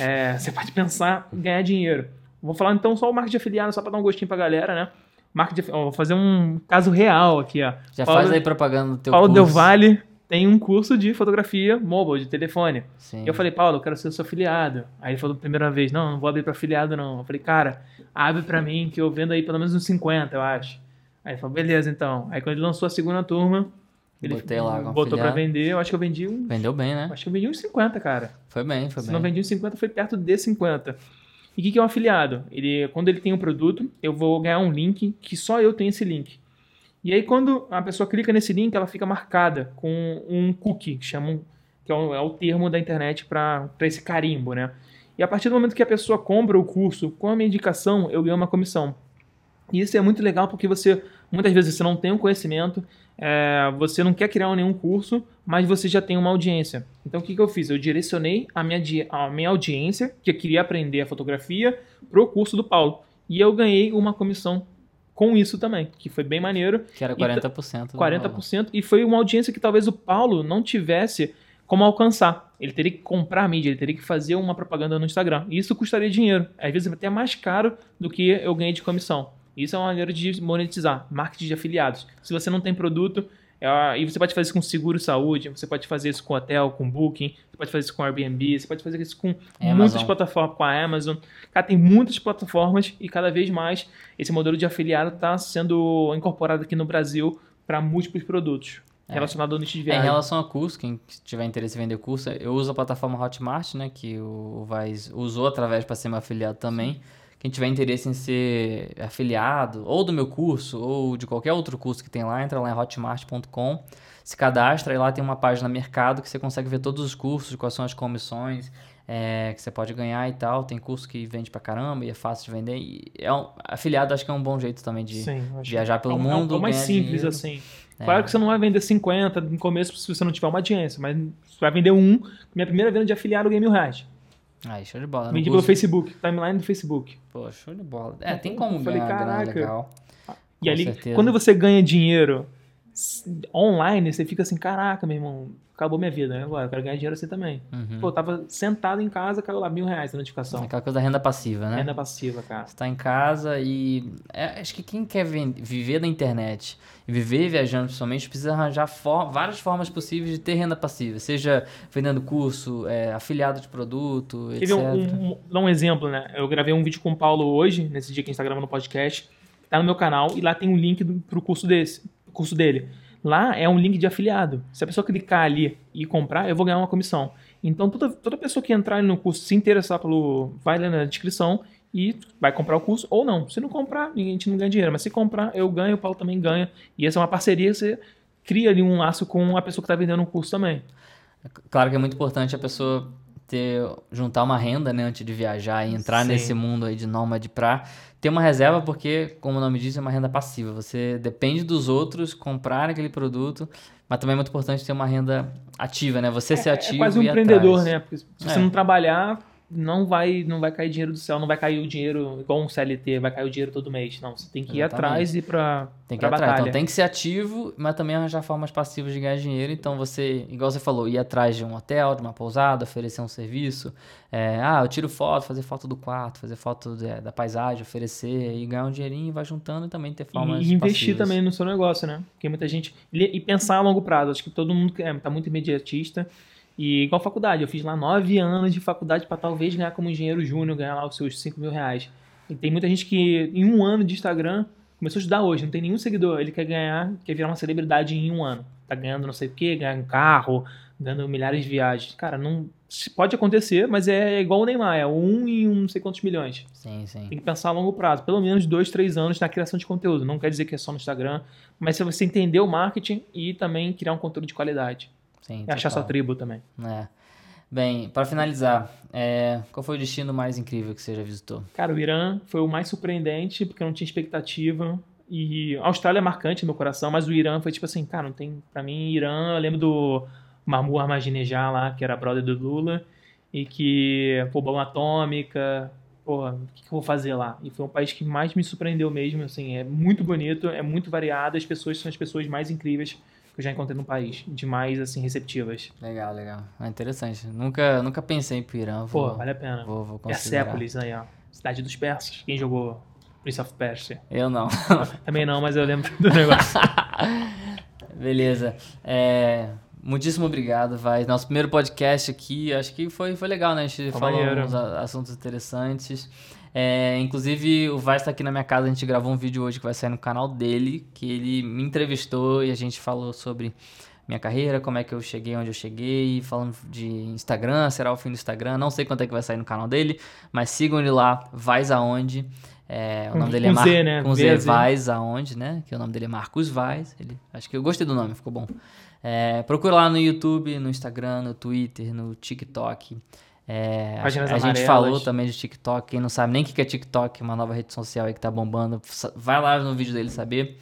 Speaker 2: É, você pode pensar em ganhar dinheiro. Vou falar então só o marketing de afiliado, só para dar um gostinho pra galera, né? Marketing, ó, vou fazer um caso real aqui, ó.
Speaker 1: Já
Speaker 2: Paulo,
Speaker 1: faz aí propaganda no teu
Speaker 2: Paulo
Speaker 1: curso.
Speaker 2: Del Valle tem um curso de fotografia mobile, de telefone.
Speaker 1: Sim.
Speaker 2: E eu falei, Paulo, eu quero ser seu afiliado. Aí ele falou primeira vez, não, não vou abrir para afiliado não. Eu falei, cara, abre para mim que eu vendo aí pelo menos uns 50, eu acho. Aí ele falou, beleza então. Aí quando ele lançou a segunda turma, ele
Speaker 1: Botei lá
Speaker 2: botou para vender, eu acho que eu vendi um,
Speaker 1: Vendeu bem, né?
Speaker 2: acho que eu vendi uns 50, cara.
Speaker 1: Foi bem, foi
Speaker 2: Se
Speaker 1: bem.
Speaker 2: não vendi uns 50, foi perto de 50. E o que, que é um afiliado? Ele, quando ele tem um produto, eu vou ganhar um link que só eu tenho esse link. E aí, quando a pessoa clica nesse link, ela fica marcada com um cookie, que chamam, que é o, é o termo da internet para esse carimbo, né? E a partir do momento que a pessoa compra o curso com a minha indicação, eu ganho uma comissão. E isso é muito legal porque você, muitas vezes, você não tem um conhecimento, é, você não quer criar nenhum curso, mas você já tem uma audiência. Então, o que, que eu fiz? Eu direcionei a minha, a minha audiência, que queria aprender a fotografia, para o curso do Paulo. E eu ganhei uma comissão com isso também, que foi bem maneiro.
Speaker 1: Que era
Speaker 2: E ta-
Speaker 1: 40%. do valor.
Speaker 2: 40%, e foi uma audiência que talvez o Paulo não tivesse como alcançar. Ele teria que comprar a mídia, ele teria que fazer uma propaganda no Instagram. E isso custaria dinheiro. Às vezes até mais caro do que eu ganhei de comissão. Isso é uma maneira de monetizar, marketing de afiliados. Se você não tem produto, é, e você pode fazer isso com seguro saúde, você pode fazer isso com hotel, com booking, você pode fazer isso com Airbnb, você pode fazer isso com
Speaker 1: Amazon.
Speaker 2: muitas plataformas, com a Amazon. Cara, tem muitas plataformas e cada vez mais esse modelo de afiliado está sendo incorporado aqui no Brasil para múltiplos produtos relacionados ao nicho de
Speaker 1: É, em
Speaker 2: viagem.
Speaker 1: relação a curso, quem tiver interesse em vender curso, eu uso a plataforma Hotmart, né? Que o Vaz usou através para ser meu afiliado também. Quem tiver interesse em ser afiliado, ou do meu curso, ou de qualquer outro curso que tem lá, entra lá em hotmart.com, se cadastra e lá tem uma página mercado que você consegue ver todos os cursos, quais são as comissões é, que você pode ganhar e tal. Tem curso que vende pra caramba e é fácil de vender. E é um, afiliado acho que é um bom jeito também de
Speaker 2: Sim,
Speaker 1: viajar pelo
Speaker 2: é o-
Speaker 1: mundo.
Speaker 2: É o mais simples,
Speaker 1: dinheiro.
Speaker 2: assim.
Speaker 1: É.
Speaker 2: Claro que você não vai vender 50 no começo se você não tiver uma audiência, mas você vai vender um. Minha primeira venda de afiliado eu ganhei mil reais.
Speaker 1: Aí, show de bola.
Speaker 2: Vendi pelo Facebook, timeline do Facebook.
Speaker 1: Pô, show de bola. É, tem como
Speaker 2: Eu falei,
Speaker 1: ganhar grana
Speaker 2: caraca.
Speaker 1: legal.
Speaker 2: E
Speaker 1: Com
Speaker 2: ali,
Speaker 1: certeza.
Speaker 2: quando você ganha dinheiro online, você fica assim, caraca, meu irmão, acabou minha vida, né? Agora, eu quero ganhar dinheiro assim também.
Speaker 1: Uhum.
Speaker 2: Pô, eu tava sentado em casa, caiu lá mil reais a notificação.
Speaker 1: Aquela coisa da renda passiva, né?
Speaker 2: Renda passiva, cara.
Speaker 1: Você tá em casa e. é, acho que quem quer viver da internet e viver viajando principalmente precisa arranjar for- várias formas possíveis de ter renda passiva. Seja vendendo curso, é, afiliado de produto,
Speaker 2: Teve
Speaker 1: etc.
Speaker 2: um, um, dar um exemplo, né? Eu gravei um vídeo com o Paulo hoje, nesse dia que a gente tá gravando o podcast. Tá no meu canal e lá tem um link do, pro curso desse, curso dele. Lá é um link de afiliado. Se a pessoa clicar ali e comprar, eu vou ganhar uma comissão. Então, toda, toda pessoa que entrar no curso, se interessar pelo. vai lá na descrição e vai comprar o curso ou não. Se não comprar, a gente não ganha dinheiro. Mas se comprar, eu ganho, o Paulo também ganha. E essa é uma parceria, você cria ali um laço com a pessoa que está vendendo o curso também.
Speaker 1: Claro que é muito importante a pessoa ter juntar uma renda né, antes de viajar e entrar
Speaker 2: Sim.
Speaker 1: nesse mundo aí de nômade pra ter uma reserva, porque, como o nome diz, é uma renda passiva. Você depende dos outros comprar aquele produto, mas também é muito importante ter uma renda ativa, né? Você ser ativo
Speaker 2: É quase um empreendedor,
Speaker 1: atrás.
Speaker 2: né? Porque se você
Speaker 1: É.
Speaker 2: não trabalhar, não vai, não vai cair dinheiro do céu, não vai cair o dinheiro igual um CLT, vai cair o dinheiro todo mês. Não, você tem que ir
Speaker 1: Exatamente.
Speaker 2: atrás e ir pra,
Speaker 1: Tem que ir atrás.
Speaker 2: batalha.
Speaker 1: Então tem que ser ativo, mas também arranjar formas passivas de ganhar dinheiro. Então você, igual você falou, ir atrás de um hotel, de uma pousada, oferecer um serviço. É, ah, eu tiro foto, fazer foto do quarto, fazer foto de- da paisagem, oferecer e ganhar um dinheirinho e vai juntando e também ter formas
Speaker 2: E investir
Speaker 1: passivas.
Speaker 2: também no seu negócio, né? Porque muita gente. E pensar a longo prazo. Acho que todo mundo é, tá muito imediatista. E igual faculdade, eu fiz lá nove anos de faculdade para talvez ganhar como engenheiro júnior, ganhar lá os seus 5 mil reais. E tem muita gente que em um ano de Instagram começou a estudar hoje, não tem nenhum seguidor, ele quer ganhar, quer virar uma celebridade em um ano. Tá ganhando não sei o que, ganhando um carro, ganhando milhares de viagens. Cara, não pode acontecer, mas é igual o Neymar, é um em um não sei quantos milhões.
Speaker 1: Sim, sim.
Speaker 2: Tem que pensar a longo prazo, pelo menos dois, três anos na criação de conteúdo. Não quer dizer que é só no Instagram, mas se você entender o marketing e também criar um conteúdo de qualidade.
Speaker 1: Sim
Speaker 2: E achar sua tribo também.
Speaker 1: É. Bem, para finalizar, é, qual foi o destino mais incrível que você já visitou?
Speaker 2: Cara, o Irã foi o mais surpreendente, porque eu não tinha expectativa. E a Austrália é marcante no meu coração, mas o Irã foi tipo assim, cara, não tem. Pra mim, Irã, eu lembro do Mahmoud Ahmadinejad lá, que era brother do Lula, e que, pô, bomba atômica, porra, o que, que eu vou fazer lá? E foi um país que mais me surpreendeu mesmo, assim, é muito bonito, é muito variado, as pessoas são as pessoas mais incríveis que eu já encontrei no país, demais, assim, receptivas.
Speaker 1: Legal, legal. É interessante. Nunca, nunca pensei em ir pro Irã. Vou,
Speaker 2: Pô, vale a pena.
Speaker 1: vou, vou considerar.
Speaker 2: Persépolis aí, ó, cidade dos persas. Quem jogou Prince of Persia?
Speaker 1: Eu não.
Speaker 2: Também não, mas eu lembro do negócio.
Speaker 1: Beleza. É, muitíssimo obrigado, vai. Nosso primeiro podcast aqui, acho que foi, foi legal, né? A gente
Speaker 2: Foi
Speaker 1: falou
Speaker 2: maneiro.
Speaker 1: uns assuntos interessantes. É, inclusive, o Vai está aqui na minha casa, a gente gravou um vídeo hoje que vai sair no canal dele, que ele me entrevistou e a gente falou sobre minha carreira, como é que eu cheguei onde eu cheguei, falando de Instagram, será o fim do Instagram, não sei quanto é que vai sair no canal dele, mas sigam ele lá, Vais Aonde. É, o
Speaker 2: Com-
Speaker 1: nome dele é
Speaker 2: com
Speaker 1: Mar...
Speaker 2: Z, né?
Speaker 1: Com Z,
Speaker 2: VZ.
Speaker 1: Vais Aonde, né? Que o nome dele é Marcos Vais. Ele... Acho que eu gostei do nome, ficou bom. É, procura lá no YouTube, no Instagram, no Twitter, no TikTok. É, a, a gente falou também de TikTok. Quem não sabe nem o que é TikTok, uma nova rede social aí que tá bombando, vai lá no vídeo dele saber.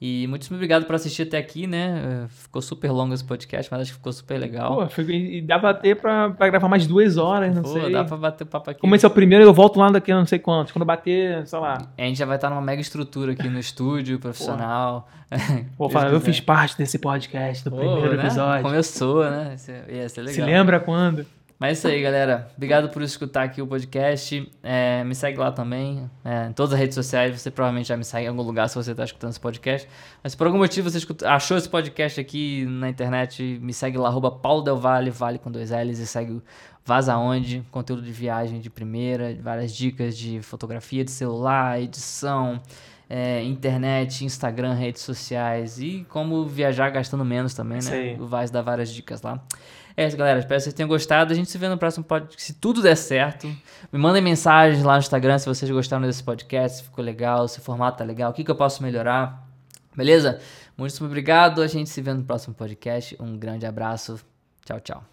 Speaker 1: E muitíssimo obrigado por assistir até aqui, né? É, Ficou super longo esse podcast, mas acho que ficou super legal.
Speaker 2: Pô, foi- e dá pra ter pra, pra gravar mais duas horas, não
Speaker 1: Pô,
Speaker 2: sei.
Speaker 1: dá pra bater papo aqui.
Speaker 2: Como esse é o primeiro, eu volto lá daqui a não sei quantos. Quando bater, sei lá.
Speaker 1: A gente já vai estar numa mega estrutura aqui no estúdio, profissional. Deus
Speaker 2: falar, eu fiz parte desse podcast do
Speaker 1: Pô,
Speaker 2: primeiro
Speaker 1: né?
Speaker 2: episódio.
Speaker 1: Começou, né? Isso Ia ser legal.
Speaker 2: Se lembra quando?
Speaker 1: Mas é isso aí, galera. Obrigado por escutar aqui o podcast. É, me segue lá também. é, em todas as redes sociais. Você provavelmente já me segue em algum lugar se você está escutando esse podcast. Mas se por algum motivo você achou esse podcast aqui na internet, me segue lá, arroba Paulo Del Valle, vale com dois L's, e segue Vaza Onde, conteúdo de viagem de primeira, várias dicas de fotografia de celular, edição, é, internet, Instagram, redes sociais e como viajar gastando menos também, né? O Vaz dá várias dicas lá. É isso, galera. Espero que vocês tenham gostado. A gente se vê no próximo podcast. Se tudo der certo, me mandem mensagens lá no Instagram se vocês gostaram desse podcast, se ficou legal, se o formato tá legal, o que, que eu posso melhorar. Beleza? Muitíssimo obrigado. A gente se vê no próximo podcast. Um grande abraço. Tchau, tchau.